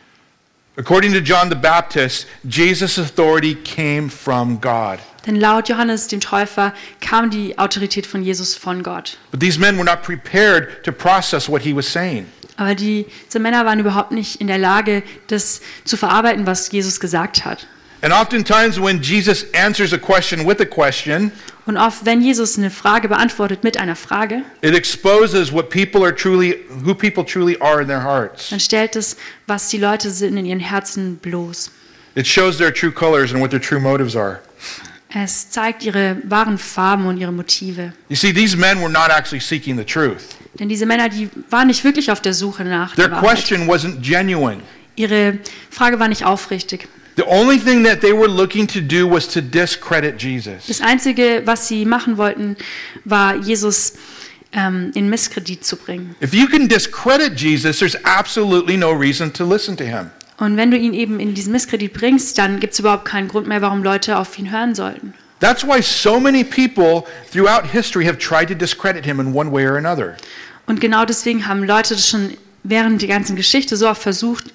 According to John the Baptist, Jesus' authority came from God. Denn laut Johannes dem Täufer kam die Autorität von Jesus von Gott. But these men were not prepared to process what he was saying. Aber die, diese Männer waren überhaupt nicht in der Lage, das zu verarbeiten, was Jesus gesagt hat. And oftentimes, when Jesus answers a question with a question, Und oft, wenn Jesus eine Frage beantwortet mit einer Frage, it exposes what people are truly, who people truly are in their hearts. dann stellt es, was die Leute sind in ihren Herzen bloß. It shows their true colors and what their true motives are. Es zeigt ihre wahren Farben und ihre Motive. You see, these men were not actually seeking the truth. Denn diese Männer, die waren nicht wirklich auf der Suche nach Their der Wahrheit. question wasn't genuine. Ihre Frage war nicht aufrichtig. The only thing that they were looking to do was to discredit Jesus. Das Einzige, was sie machen wollten, war Jesus ähm, in Misskredit zu bringen. If you can discredit Jesus, there's absolutely no reason to listen to him. Und wenn du ihn eben in diesen Misskredit bringst, dann gibt es überhaupt keinen Grund mehr, warum Leute auf ihn hören sollten. That's why so many people throughout history have tried to discredit him in one way or another. Und genau deswegen haben Leute das schon während der ganzen Geschichte so oft versucht,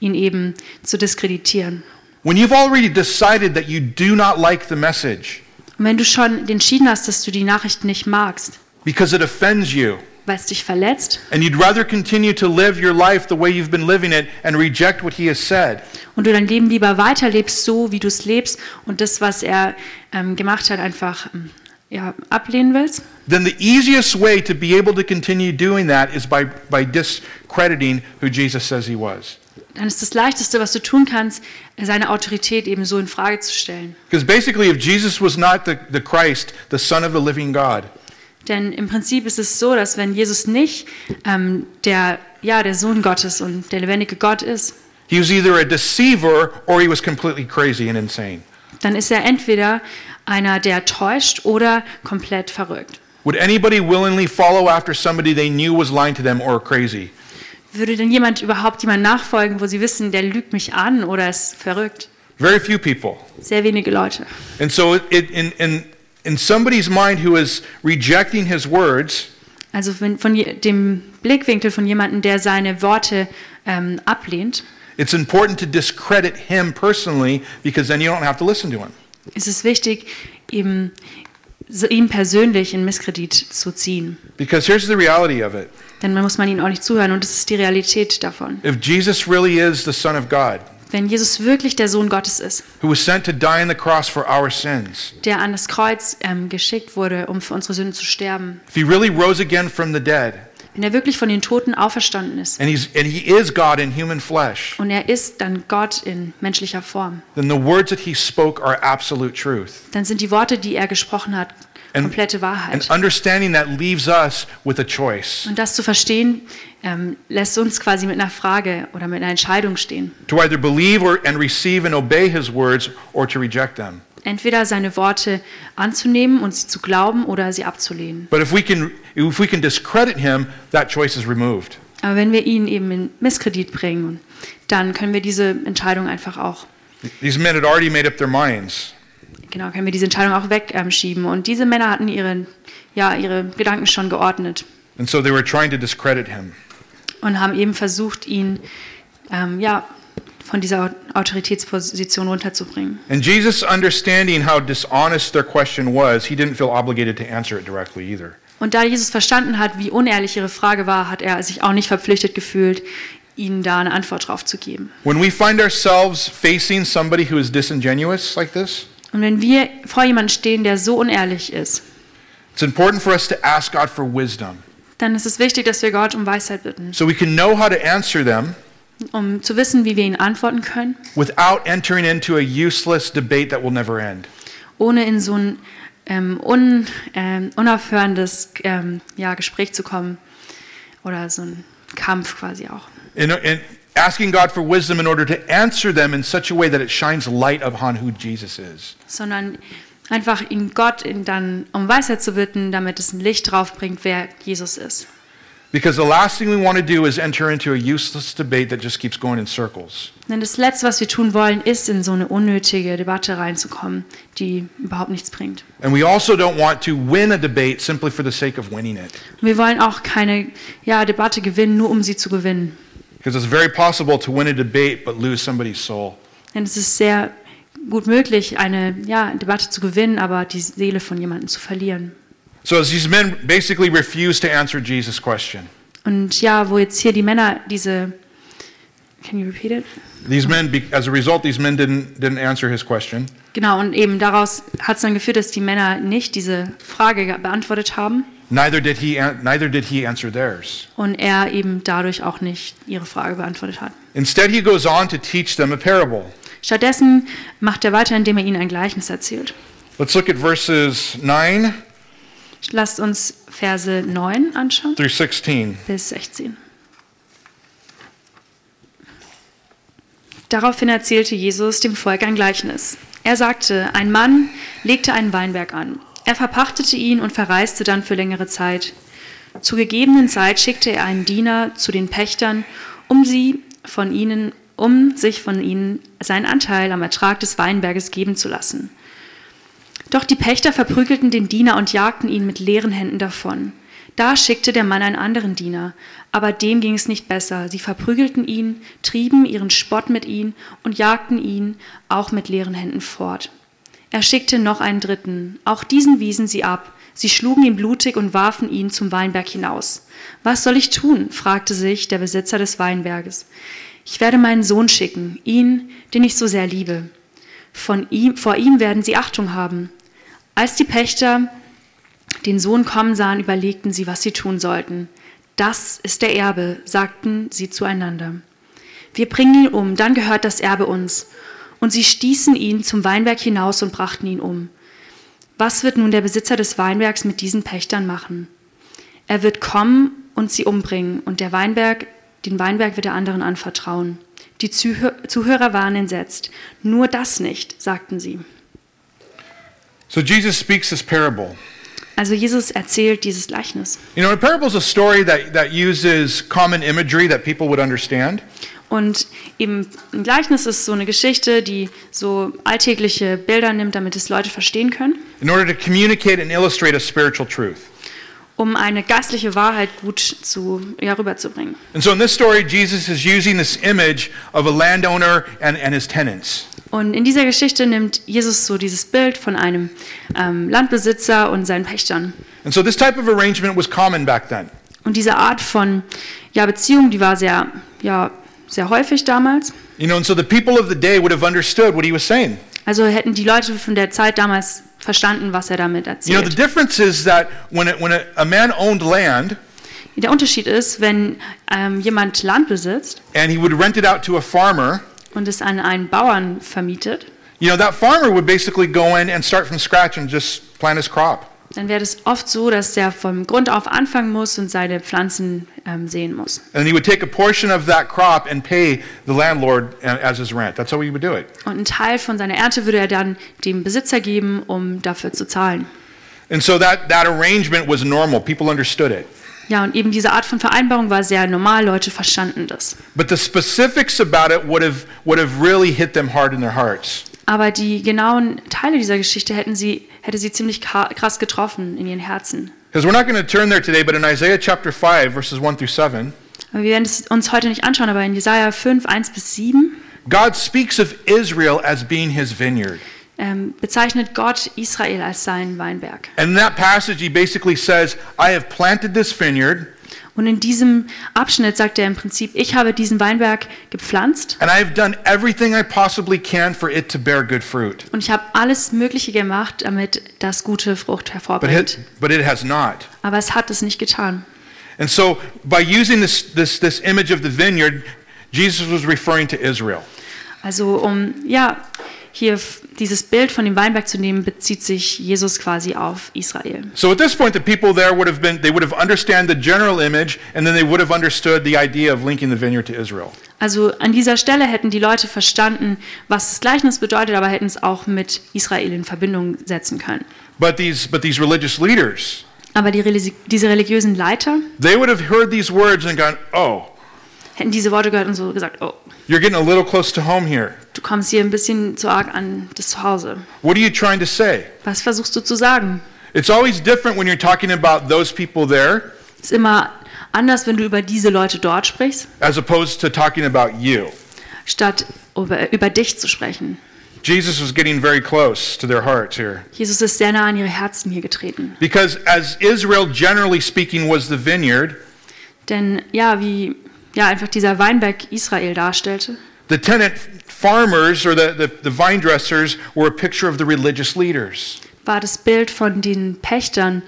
ihn eben zu diskreditieren. When you've already decided that you do not like the message Und wenn du schon entschieden hast, dass du die Nachricht nicht magst, because it offends you, weil es dich verletzt, and you'd rather continue to live your life the way you've been living it and reject what he has said, und du dein Leben lieber weiterlebst, so wie du es lebst und das, was er ähm, gemacht hat, einfach ähm, ja, ablehnen willst, then the easiest way to be able to continue doing that is by, by discrediting who Jesus says he was. dann ist das Leichteste, was du tun kannst, seine Autorität eben so in Frage zu stellen. Because basically, if Jesus was not the, the Christ, the Son of the living God, Denn im Prinzip ist es so, dass wenn Jesus nicht ähm, der, ja, der Sohn Gottes und der lebendige Gott ist, he was either a deceiver or he was completely crazy and insane. dann ist er entweder einer, der täuscht oder komplett verrückt. Would anybody willingly follow after somebody they knew was lying to them or crazy? Würde denn jemand überhaupt jemand nachfolgen, wo sie wissen, der lügt mich an oder ist verrückt? Very few people. Sehr wenige Leute. And so, it, in, in, in somebody's mind who is rejecting his words, Also von je- dem Blickwinkel von jemandem, der seine Worte ähm, ablehnt, it's important to discredit him personally because then you don't have to listen to him. ist es wichtig, ihm, ihn persönlich in Misskredit zu ziehen. Because here's the reality of it Denn man muss man ihnen auch nicht zuhören und das ist die Realität davon. if Jesus really is the Son of God, Wenn Jesus wirklich der Sohn Gottes ist, who was sent to die on the cross for our sins, der an das Kreuz ähm, geschickt wurde, um für unsere Sünden zu sterben, really dead, wenn er wirklich von den Toten auferstanden ist and, and he is God in human flesh, und er ist dann Gott in menschlicher Form, then the words that he spoke are absolute truth. dann sind die Worte, die er gesprochen hat, And- komplette And Wahrheit. understanding that leaves us with a choice Und das zu verstehen, ähm, lässt uns quasi mit einer Frage oder mit einer Entscheidung stehen. to either believe or, and receive and obey his words or to reject them. Entweder seine Worte anzunehmen und sie zu glauben oder sie abzulehnen. But if we can, if we can discredit him, that choice is removed. Aber wenn wir ihn eben in Misskredit bringen, dann können wir diese Entscheidung einfach auch, These men had already made up their minds. genau, können wir diese Entscheidung auch wegschieben. Und diese Männer hatten ihre, ja, ihre Gedanken schon geordnet And so they were trying to discredit him. Und haben eben versucht, ihn, ähm, ja, von dieser Autoritätsposition runterzubringen. And Jesus, understanding how dishonest their question was, he didn't feel obligated to answer it directly either. Und da Jesus verstanden hat, wie unehrlich ihre Frage war, hat er sich auch nicht verpflichtet gefühlt, ihnen da eine Antwort drauf zu geben. When we find ourselves facing somebody who is disingenuous like this, Und wenn wir vor jemandem stehen, der so unehrlich ist, it's important for us to ask God for wisdom dann ist es wichtig, dass wir Gott um Weisheit bitten, so we can know how to answer them um zu wissen, wie wir ihnen antworten können, without entering into a useless debate that will never end. ohne in so ein ähm, un, ähm, unaufhörendes ähm, ja, Gespräch zu kommen oder so ein Kampf quasi auch. In, in asking God for wisdom in order to answer them in such a way that it shines light upon who Jesus is. sondern einfach ihn Gott in dann um Weisheit zu bitten, damit es ein Licht drauf bringt, wer Jesus ist. Because the last thing we want to do is enter into a useless debate that just keeps going in circles. Denn das Letzte, was wir tun wollen, ist in so eine unnötige Debatte reinzukommen, die überhaupt nichts bringt. And we also don't want to win a debate simply for the sake of winning it. Und wir wollen auch keine ja, Debatte gewinnen, nur um sie zu gewinnen. Because it's very possible to win a debate but lose somebody's soul. Denn es ist sehr gut möglich, eine ja, Debatte zu gewinnen, aber die Seele von jemandem zu verlieren. So as these men basically refuse to answer Jesus' question. Und ja, wo jetzt hier die Männer diese. Can you repeat it? These men, as a result, these men didn't, didn't answer his question. Genau, und eben daraus hat es dann geführt, dass die Männer nicht diese Frage ge- beantwortet haben Neither did he, neither did he answer theirs. und er eben dadurch auch nicht ihre Frage beantwortet hat. Instead, he goes on to teach them a parable. Stattdessen macht er weiter, indem er ihnen ein Gleichnis erzählt. Let's look at verses 9 Lasst uns Verse 9 anschauen through 16. bis 16. Daraufhin erzählte Jesus dem Volk ein Gleichnis. Er sagte, ein Mann legte einen Weinberg an. Er verpachtete ihn und verreiste dann für längere Zeit. Zur gegebenen Zeit schickte er einen Diener zu den Pächtern, um sie von ihnen, um sich von ihnen seinen Anteil am Ertrag des Weinberges geben zu lassen. Doch die Pächter verprügelten den Diener und jagten ihn mit leeren Händen davon. Da schickte der Mann einen anderen Diener, aber dem ging es nicht besser. Sie verprügelten ihn, trieben ihren Spott mit ihm und jagten ihn auch mit leeren Händen fort. Er schickte noch einen dritten, auch diesen wiesen sie ab. Sie schlugen ihn blutig und warfen ihn zum Weinberg hinaus. Was soll ich tun? fragte sich der Besitzer des Weinberges. Ich werde meinen Sohn schicken, ihn, den ich so sehr liebe. Von ihm, vor ihm werden sie Achtung haben. Als die Pächter den Sohn kommen sahen, überlegten sie, was sie tun sollten. Das ist der Erbe, sagten sie zueinander. Wir bringen ihn um, dann gehört das Erbe uns. Und sie stießen ihn zum Weinberg hinaus und brachten ihn um. Was wird nun der Besitzer des Weinbergs mit diesen Pächtern machen? Er wird kommen und sie umbringen, und der Weinberg, den Weinberg wird er anderen anvertrauen. Die Zuhö Zuhörer waren entsetzt. Nur das nicht, sagten sie. So Jesus speaks this parable. Also Jesus erzählt dieses Gleichnis. You know, a parable is a story that, that uses common imagery that people would understand. Und eben ein Gleichnis ist so eine Geschichte, die so alltägliche Bilder nimmt, damit es Leute verstehen können, in order to communicate and illustrate a spiritual truth. Um eine geistliche Wahrheit gut zu, ja, rüberzubringen. And so in this story, Jesus is using this image of a landowner and, and his tenants. Und in dieser Geschichte nimmt Jesus so dieses Bild von einem ähm, Landbesitzer und seinen Pächtern. And so this type of arrangement was common back then. Und diese Art von ja, Beziehung, die war sehr, ja, sehr häufig damals. You know, and so the people of the day would have understood what he was saying. Also hätten die Leute von der Zeit damals verstanden, was er damit You know, the erzählt. difference is that when, it, when a man owned land Der Unterschied ist, wenn ähm, jemand Land besitzt and he would rent it out to a farmer, und es an einen Bauern vermietet, you know, that farmer would basically go in and start from scratch and just plant his crop. Dann wäre es oft so, dass der vom Grund auf anfangen muss und seine Pflanzen ähm, sehen muss. And he would take a portion of that crop and pay the landlord uh, as his rent. That's how he would do it. Und einen Teil von seiner Ernte würde er dann dem Besitzer geben, um dafür zu zahlen. And so that, that arrangement was normal. People understood it. Ja, und eben diese Art von Vereinbarung war sehr normal, Leute verstanden das. But the specifics about it would have, would have really hit them hard in their hearts. Aber die genauen Teile dieser Geschichte hätten sie, hätte sie ziemlich kra- krass getroffen in ihren Herzen. Because we're not going to turn there today, but in Isaiah chapter 5, verses 1 through 7, Aber wir werden es uns heute nicht anschauen, aber in Jesaja 5, 1 bis 7 God speaks of Israel as being his vineyard. ähm, bezeichnet Gott Israel als seinen Weinberg. And in that passage, he basically says, I have planted this vineyard, Und in diesem Abschnitt sagt er im Prinzip, ich habe diesen Weinberg gepflanzt and I have done everything I possibly can for it to bear good fruit. und ich habe alles Mögliche gemacht, damit das gute Frucht But hervorbringt. it, but it has not. Aber es hat es nicht getan. And so, by using this, this, this image of the vineyard, Jesus was referring to Israel. Also um ja hier dieses Bild von dem Weinberg zu nehmen, bezieht sich Jesus quasi auf Israel. So at this point, the people there would have been, they would have understand the general image, and then they would have understood the idea of linking the vineyard to Israel. Also an dieser Stelle hätten die Leute verstanden, was das Gleichnis bedeutet, aber hätten es auch mit Israel in Verbindung setzen können. But these, but these religious leaders, Aber die, diese religiösen Leiter they would have heard these words and gone, oh, hätten diese Worte gehört und so gesagt, oh, you're getting a little close to home here. du kommst hier ein bisschen zu arg an das Zuhause. What are you trying to say? Was versuchst du zu sagen? It's always different when you're talking about those people there Ist immer anders, wenn du über diese Leute dort sprichst, as opposed to talking about you. statt über, über dich zu sprechen. Jesus was getting very close to their hearts here. Jesus ist sehr nah an ihre Herzen hier getreten. Because as Israel, generally speaking, was the vineyard, Denn ja, wie ja, einfach dieser Weinberg Israel darstellte, the tenant farmers or the, the, the vine dressers were a picture of the religious leaders. war das Bild von den Pächtern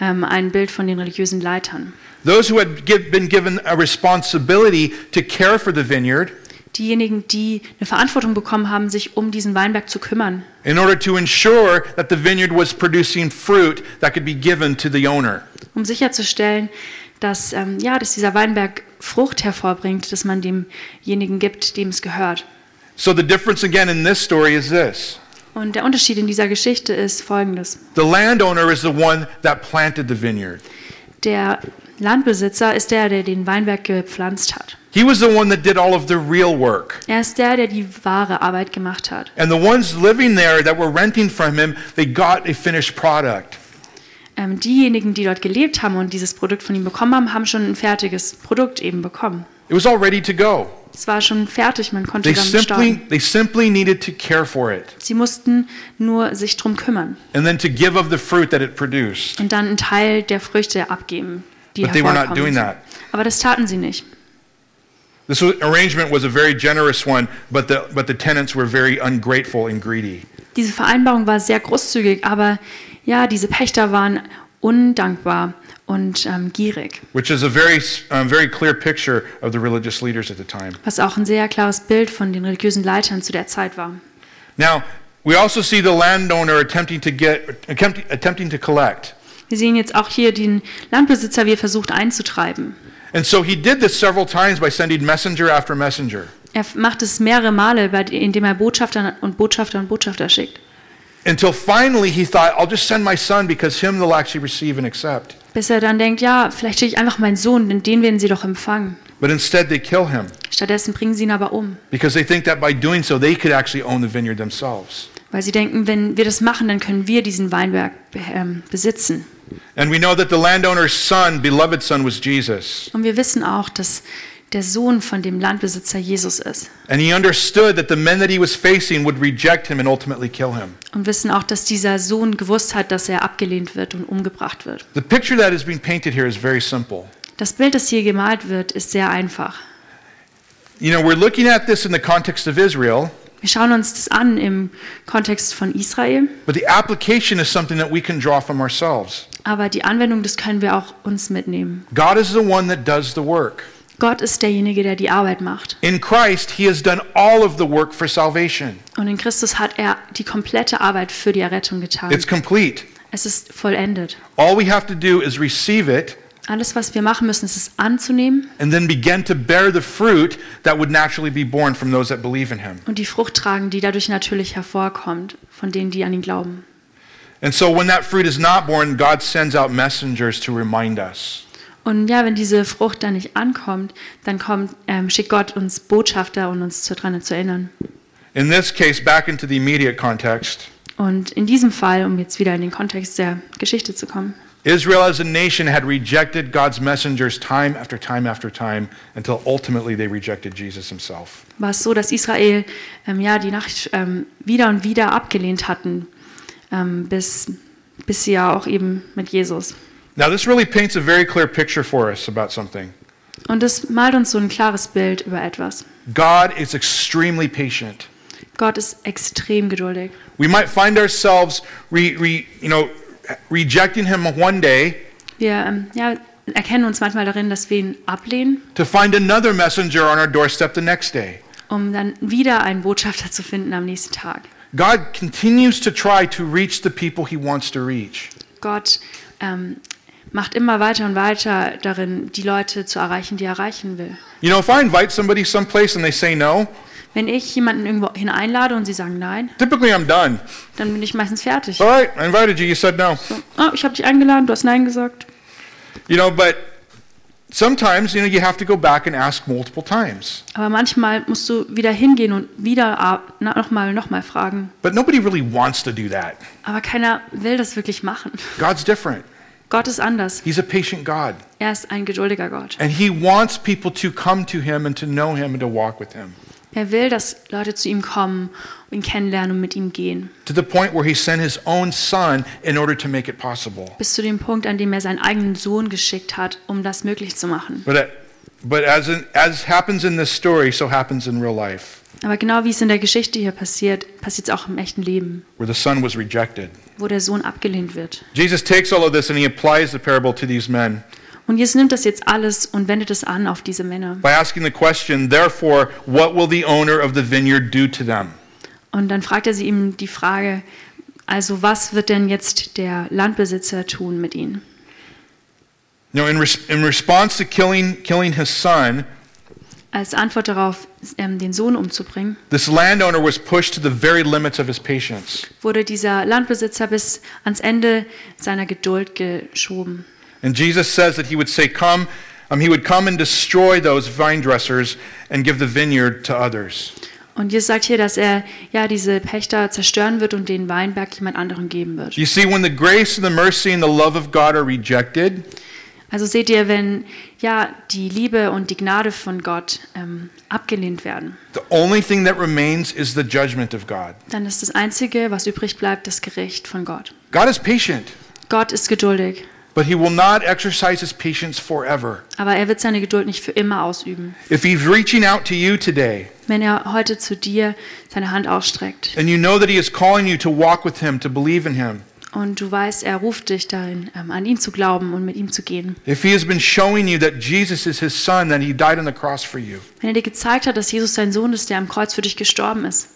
ähm, ein Bild von den religiösen Leitern. Those who had give, been given a responsibility to care for the vineyard Diejenigen, die eine Verantwortung bekommen haben, sich um diesen Weinberg zu kümmern, in order to ensure that the vineyard was producing fruit that could be given to the owner. um sicherzustellen, dass, ähm, ja, dass dieser Weinberg Frucht hervorbringt, dass man demjenigen gibt, dem es gehört. So the difference again in this story is this. Und der Unterschied in dieser Geschichte ist folgendes. The landowner is the one that planted the vineyard. Der Landbesitzer ist der, der den Weinberg gepflanzt hat. He was the one that did all of the real work. Er ist der, der die wahre Arbeit gemacht hat. And the ones living there that were renting from him, they got a finished product. Ähm, diejenigen, die dort gelebt haben und dieses Produkt von ihm bekommen haben, haben schon ein fertiges Produkt eben bekommen. It was all ready to go. Es war schon fertig, man konnte They damit simply, starten. they simply needed to care for it Sie mussten nur sich drum kümmern and then to give of the fruit that it produced. und dann einen Teil der Früchte abgeben, die But they were not doing that. Aber das taten sie nicht. This arrangement was a very generous one, but the, but the tenants were very ungrateful and greedy. Diese Vereinbarung war sehr großzügig, aber ja, diese Pächter waren undankbar und ähm, gierig, which is a very, um, very clear picture of the religious leaders at the time. was auch ein sehr klares Bild von den religiösen Leitern zu der Zeit war. Now, we also see the landowner attempting to get, attempting, attempting to collect. Wir sehen jetzt auch hier den Landbesitzer, wie er versucht einzutreiben. And so he did this several times by sending messenger after messenger. Er macht es mehrere Male, indem er Botschafter und Botschafter und Botschafter schickt. Until finally he thought, I'll just send my son because him they'll actually receive and accept. Bis er dann denkt, ja, vielleicht schicke ich einfach meinen Sohn, denn den werden sie doch empfangen. But instead they kill him Stattdessen bringen sie ihn aber um, because they think that by doing so they could actually own the vineyard themselves. weil sie denken, wenn wir das machen, dann können wir diesen Weinberg be- ähm, besitzen. And we know that the landowner's son, beloved son, was Jesus. Und wir wissen auch, dass der Sohn von dem Landbesitzer Jesus ist. And he understood that the men that he was facing would reject him and ultimately kill him. Und wissen auch, dass dieser Sohn gewusst hat, dass er abgelehnt wird und umgebracht wird. The picture that is being painted here is very simple. Das Bild, das hier gemalt wird, ist sehr einfach. You know, we're looking at this in the context of Israel, Wir schauen uns das an im Kontext von Israel, but the application is something that we can draw from ourselves. aber die Anwendung, das können wir auch uns mitnehmen. God is the one that does the work. Gott ist derjenige, der die Arbeit macht. In Christ, he has done all of the work for salvation. Und in Christus hat er die komplette Arbeit für die Errettung getan. It's complete. Es ist vollendet. All we have to do is receive it Alles, was wir machen müssen, ist es anzunehmen and then begin to bear the fruit that would naturally be born from those that believe in him. und die Frucht tragen, die dadurch natürlich hervorkommt, von denen, die an ihn glauben. And so when that fruit is not born, God sends out messengers to remind us. Und ja, wenn diese Frucht dann nicht ankommt, dann kommt, ähm, schickt Gott uns Botschafter, um uns zu- daran zu erinnern. In this case, back into the immediate context, Und in diesem Fall, um jetzt wieder in den Kontext der Geschichte zu kommen, Israel as a nation had rejected God's messengers time after time after time until ultimately they rejected Jesus himself. war es so, dass Israel ähm, ja, die Nachricht ähm, wieder und wieder abgelehnt hatten, ähm, bis, bis sie ja auch eben mit Jesus. Now, this really paints a very clear picture for us about something. Und das malt uns so ein klares Bild über etwas. God is extremely patient. Gott ist extrem geduldig. We might find ourselves re, re, you know, rejecting him one day, Wir, ähm, ja, erkennen uns manchmal darin, dass wir ihn ablehnen, to find another messenger on our doorstep the next day. um dann wieder einen Botschafter zu finden am nächsten Tag. God continues to try to reach the people he wants to reach. Gott ähm, macht immer weiter und weiter darin, die Leute zu erreichen, die er erreichen will. You know, if I invite somebody someplace and they say no, Wenn ich jemanden irgendwo hin einlade und sie sagen nein, typically I'm done. dann bin ich meistens fertig. All right, I invited you, you said no. So, oh, ich habe dich eingeladen, du hast nein gesagt. You know, but sometimes, you know, you have to go back and ask multiple times. Aber manchmal musst du wieder hingehen und wieder ah, nochmal, nochmal fragen. But nobody really wants to do that. Aber keiner will das wirklich machen. God's different. Gott ist anders. He's a patient God. Er ist ein geduldiger Gott. And he wants people to come to him and to know him and to walk with him. Er will, dass Leute zu ihm kommen, ihn kennenlernen und mit ihm gehen. To the point where he sent his own son in order to make it possible. Bis zu dem Punkt, an dem er seinen eigenen Sohn geschickt hat, um das möglich zu machen. But, uh, but as, in, as happens in this story, so happens in real life, Aber genau wie es in der Geschichte hier passiert, passiert es auch im echten Leben, where the son was rejected. wo der Sohn abgelehnt wird. Jesus takes all of this and he applies the parable to these men Und Jesus nimmt das jetzt alles und wendet es an auf diese Männer. by asking the question, therefore, what will the owner of the vineyard do to them? Und dann fragt er sie ihm die Frage, also was wird denn jetzt der Landbesitzer tun mit ihnen? Know, in, res- in response to killing, killing his son, Als Antwort darauf, ähm, den Sohn umzubringen, this landowner was pushed to the very limits of his patience. wurde dieser Landbesitzer bis ans Ende seiner Geduld geschoben. And Jesus says that he would say, Come, um, he would come and destroy those vine dressers and give the vineyard to others. Und Jesus sagt hier, dass er ja diese Pächter zerstören wird und den Weinberg jemand anderem geben wird. You see, when the grace and the mercy and the love of God are rejected, Also seht ihr, wenn ja die Liebe und die Gnade von Gott ähm, abgelehnt werden, the only thing that remains is the judgment of God. dann ist das Einzige, was übrig bleibt, das Gericht von Gott. God is patient, Gott ist geduldig, but he will not exercise his patience forever. aber er wird seine Geduld nicht für immer ausüben. If he's reaching out to you today, Wenn er heute zu dir seine Hand ausstreckt and you know that he is calling you to walk with him, to believe in him, und du weißt, er ruft dich dahin, ähm, an ihn zu glauben und mit ihm zu gehen. Wenn er dir gezeigt hat, dass Jesus sein Sohn ist, der am Kreuz für dich gestorben ist,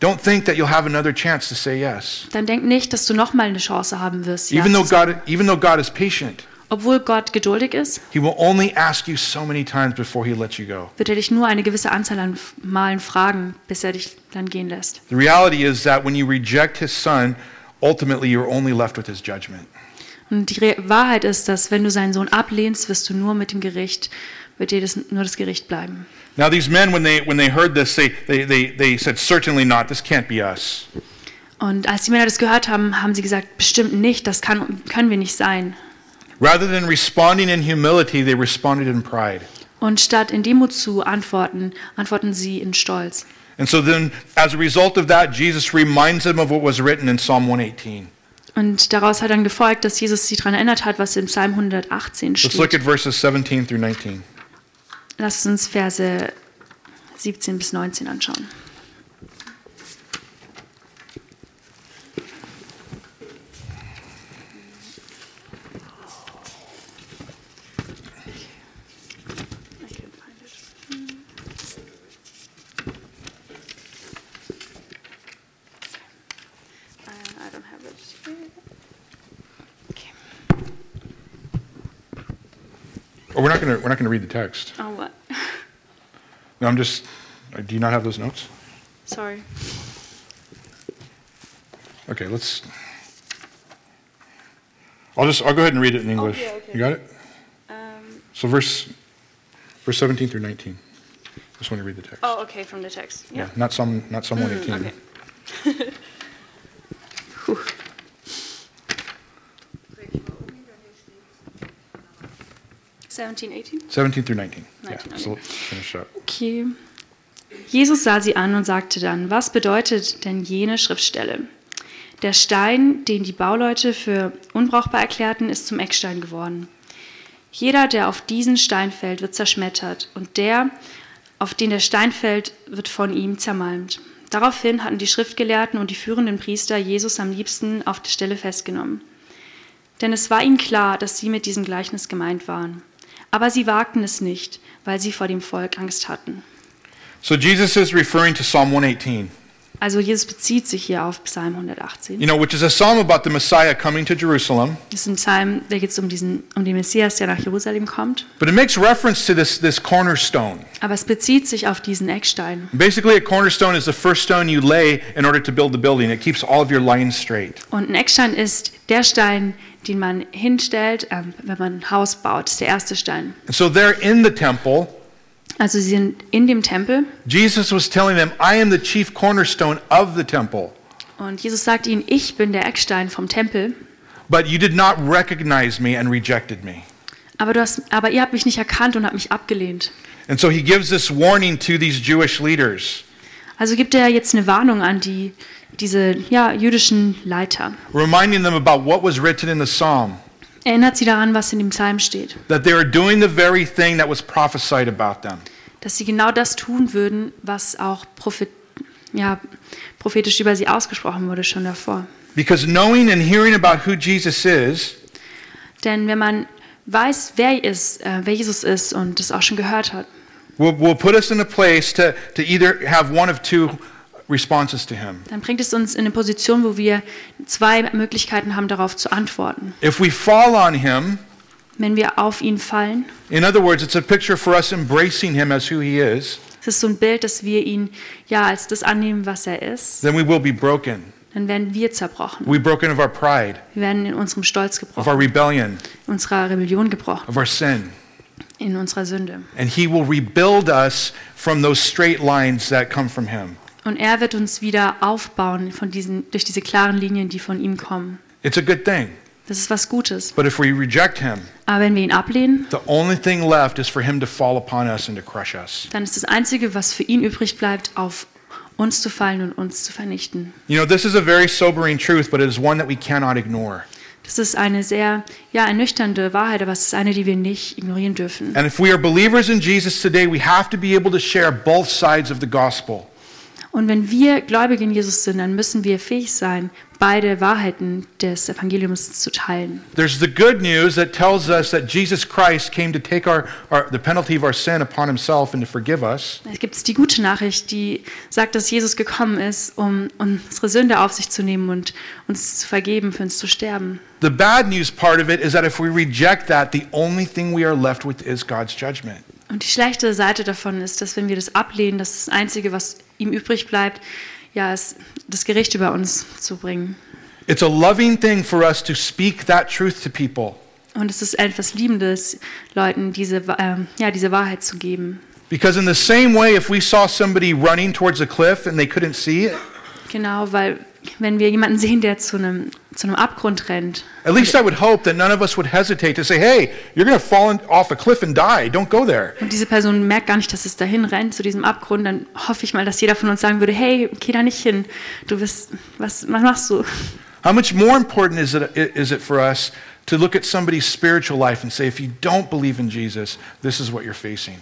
don't think that you'll have another chance to say yes. dann denk nicht, dass du nochmal eine Chance haben wirst. Ja Even though. God, even though God is patient, Obwohl Gott geduldig ist, he will only ask you so many times before he lets you go. wird er dich nur eine gewisse Anzahl an Malen fragen, bis er dich dann gehen lässt. The reality is that when you reject his son, ultimately you're only left with his judgment. Und die Re Wahrheit ist, dass wenn du seinen Sohn ablehnst, wirst du nur mit dem Gericht, wird dir das, nur das Gericht bleiben. Now these men, when they when they heard this, they, they, they, they said, Certainly not, this can't be us. Und als die Männer das gehört haben, haben sie gesagt, bestimmt nicht, das kann, können wir nicht sein. Rather than responding in humility, they responded in pride. Und statt in Demut zu antworten, antworten sie in Stolz. And so then, as a result of that, Jesus reminds them of what was written in Psalm 118. Und daraus hat dann gefolgt, dass Jesus sie daran erinnert hat, was im Psalm 118 Let's look steht. at verses 17 through 19. Lasst uns Verse 17 bis 19 anschauen. We're not going to we're not going to read the text. Oh, what? No, I'm just. uh, Do you not have those notes? Sorry. Okay, let's. I'll just I'll go ahead and read it in English. yeah, okay. You got it? Um, So verse verse 17 through 19. Just want to read the text. oh, okay, from the text. Yeah, not some not Psalm 118. okay. 17, 18? 17 through 19. Yeah, 19, so finish up. Okay. Jesus sah sie an und sagte dann, was bedeutet denn jene Schriftstelle? Der Stein, den die Bauleute für unbrauchbar erklärten, ist zum Eckstein geworden. Jeder, der auf diesen Stein fällt, wird zerschmettert, und der, auf den der Stein fällt, wird von ihm zermalmt. Daraufhin hatten die Schriftgelehrten und die führenden Priester Jesus am liebsten auf der Stelle festgenommen. Denn es war ihnen klar, dass sie mit diesem Gleichnis gemeint waren. Aber sie wagten es nicht, weil sie vor dem Volk Angst hatten. So Jesus is referring to Psalm 118, Also Jesus bezieht sich hier auf Psalm 118. you know, which is a psalm about the Messiah coming to Jerusalem, Das ist ein Psalm, da geht es um, diesen- um den Messias, der nach Jerusalem kommt. but it makes reference to this, this cornerstone. Aber es bezieht sich auf diesen Eckstein. Basically, a cornerstone is the first stone you lay in order to build the building. It keeps all of your lines straight. Und ein Eckstein ist der Stein, den man hinstellt, ähm, wenn man ein Haus baut. Das ist der erste Stein. So, there in the temple, Also sie sind in dem Tempel Jesus was telling them, I am the chief cornerstone of the temple, und Jesus sagt ihnen, ich bin der Eckstein vom Tempel, but you did not recognize me and rejected me. aber, du hast, aber ihr habt mich nicht erkannt und habt mich abgelehnt. And so, he gives this warning to these Jewish leaders, Also gibt er jetzt eine Warnung an die, diese ja, jüdischen Leiter. reminding them about what was written in the psalm. Erinnert sie daran, was in dem Psalm steht. that they are doing the very thing that was prophesied about them. Dass sie genau das tun würden, was auch prophet, ja, prophetisch über sie ausgesprochen wurde schon davor. Because knowing and hearing about who Jesus is Denn wenn man weiß, wer, ist, äh, wer Jesus ist und das auch schon gehört hat, will, will put us in a place to, to either have one of two responses to him. dann bringt es uns in eine Position, wo wir zwei Möglichkeiten haben, darauf zu antworten. If we fall on him, Wenn wir auf ihn fallen, in other words, it's a picture for us embracing him as who he is, es ist so ein Bild, dass wir ihn ja als das annehmen, was er ist, then we will be broken. dann werden wir zerbrochen. Be broken of our pride, Wir werden in unserem Stolz of our gebrochen, rebellion, in unserer Rebellion gebrochen, of our sin. in unserer Sünde. And he will rebuild us from those straight lines that come from him. Und er wird uns wieder aufbauen von diesen, durch diese klaren Linien, die von ihm kommen. It's a good thing. Das ist was Gutes. But if we reject him, Aber wenn wir ihn ablehnen, the only thing left is for him to fall upon us and to crush us. dann ist das Einzige, was für ihn übrig bleibt, auf uns zu fallen und uns zu vernichten. You know, this is a very sobering truth, but it is one that we cannot ignore. Das ist eine sehr ja, ernüchternde Wahrheit, aber es ist eine, die wir nicht ignorieren dürfen. And if we are believers in Jesus today, we have to be able to share both sides of the gospel. Und wenn wir Gläubige in Jesus sind, dann müssen wir fähig sein, beide Wahrheiten des Evangeliums zu teilen. There's the good news that tells us that Jesus Christ came to take our, our, the penalty of our sin upon himself and to forgive us. Es gibt die gute Nachricht, die sagt, dass Jesus gekommen ist, um unsere Sünde auf sich zu nehmen und uns zu vergeben, für uns zu sterben. The bad news part of it is that if we reject that, the only thing we are left with is God's judgment. Und die schlechte Seite davon ist, dass wenn wir das ablehnen, dass das Einzige, was ihm übrig bleibt, ja, ist das Gericht über uns zu bringen. It's a loving thing for us to speak that truth to people. Und es ist etwas Liebendes, Leuten diese, ähm, ja, diese Wahrheit zu geben. Because in the same way, if we saw somebody running towards a cliff and they couldn't see it, Genau, weil wenn wir jemanden sehen, der zu einem, zu einem Abgrund rennt, at least I would hope that none of us would hesitate to say, hey, you're going to fall off a cliff and die. Don't go there. und diese Person merkt gar nicht, dass es dahin rennt, zu diesem Abgrund, dann hoffe ich mal, dass jeder von uns sagen würde, hey, geh da nicht hin. Du bist, was, was machst du? How much more important is it, is it for us to look at somebody's spiritual life and say, if you don't believe in Jesus, this is what you're facing?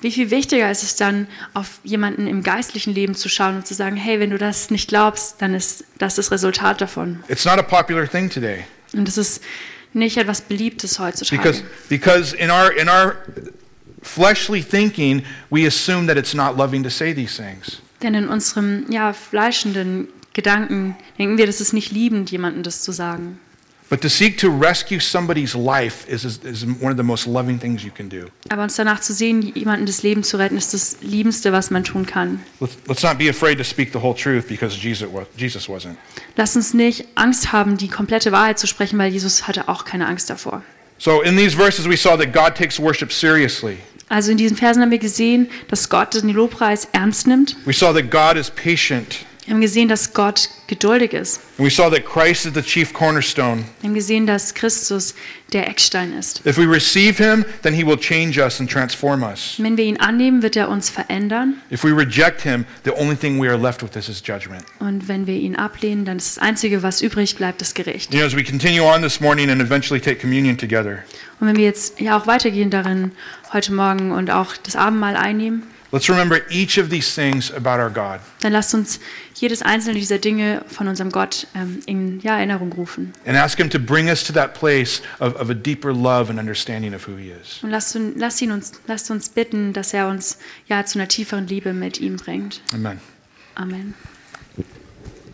Wie viel wichtiger ist es dann, auf jemanden im geistlichen Leben zu schauen und zu sagen, hey, wenn du das nicht glaubst, dann ist das das Resultat davon. It's not a popular thing today Und das ist nicht etwas Beliebtes heutzutage. because, because in, our, in our fleshly thinking, we assume that it's not loving to say these things. Denn in unserem ja, fleischenden Gedanken denken wir, das ist nicht liebend, jemandem das zu sagen. But to seek to rescue somebody's life is, is, one of the most loving things you can do. Aber uns danach zu sehen, jemanden das Leben zu retten, ist das Liebendste, was man tun kann. Let's, let's not be afraid to speak the whole truth because Jesus, Jesus wasn't. Lass uns nicht Angst haben, die komplette Wahrheit zu sprechen, weil Jesus hatte auch keine Angst davor. So in these verses, we saw that God takes worship seriously. Also in diesen Versen haben wir gesehen, dass Gott den Lobpreis ernst nimmt. We saw that God is patient. Wir haben gesehen, dass Gott geduldig ist. And we saw that Christ is the chief cornerstone. Wir haben gesehen, dass Christus der Eckstein ist. If we receive him, then he will change us and transform us. Wenn wir ihn annehmen, wird er uns verändern. If we reject him, the only thing we are left with is his judgment. Und wenn wir ihn ablehnen, dann ist das Einzige, was übrig bleibt, das Gericht. You know, as we continue on this morning and eventually take communion together, Und wenn wir jetzt ja auch weitergehen darin heute Morgen und auch das Abendmahl einnehmen, Let's remember each of these things about our God. Dann lasst uns jedes einzelne dieser Dinge von unserem Gott ähm, in ja, Erinnerung rufen. and ask Him to bring us to that place of, of a deeper love and understanding of who He is. Und lasst, lasst, ihn uns, lasst uns bitten, dass er uns ja zu einer tieferen Liebe mit ihm bringt. Amen. Amen.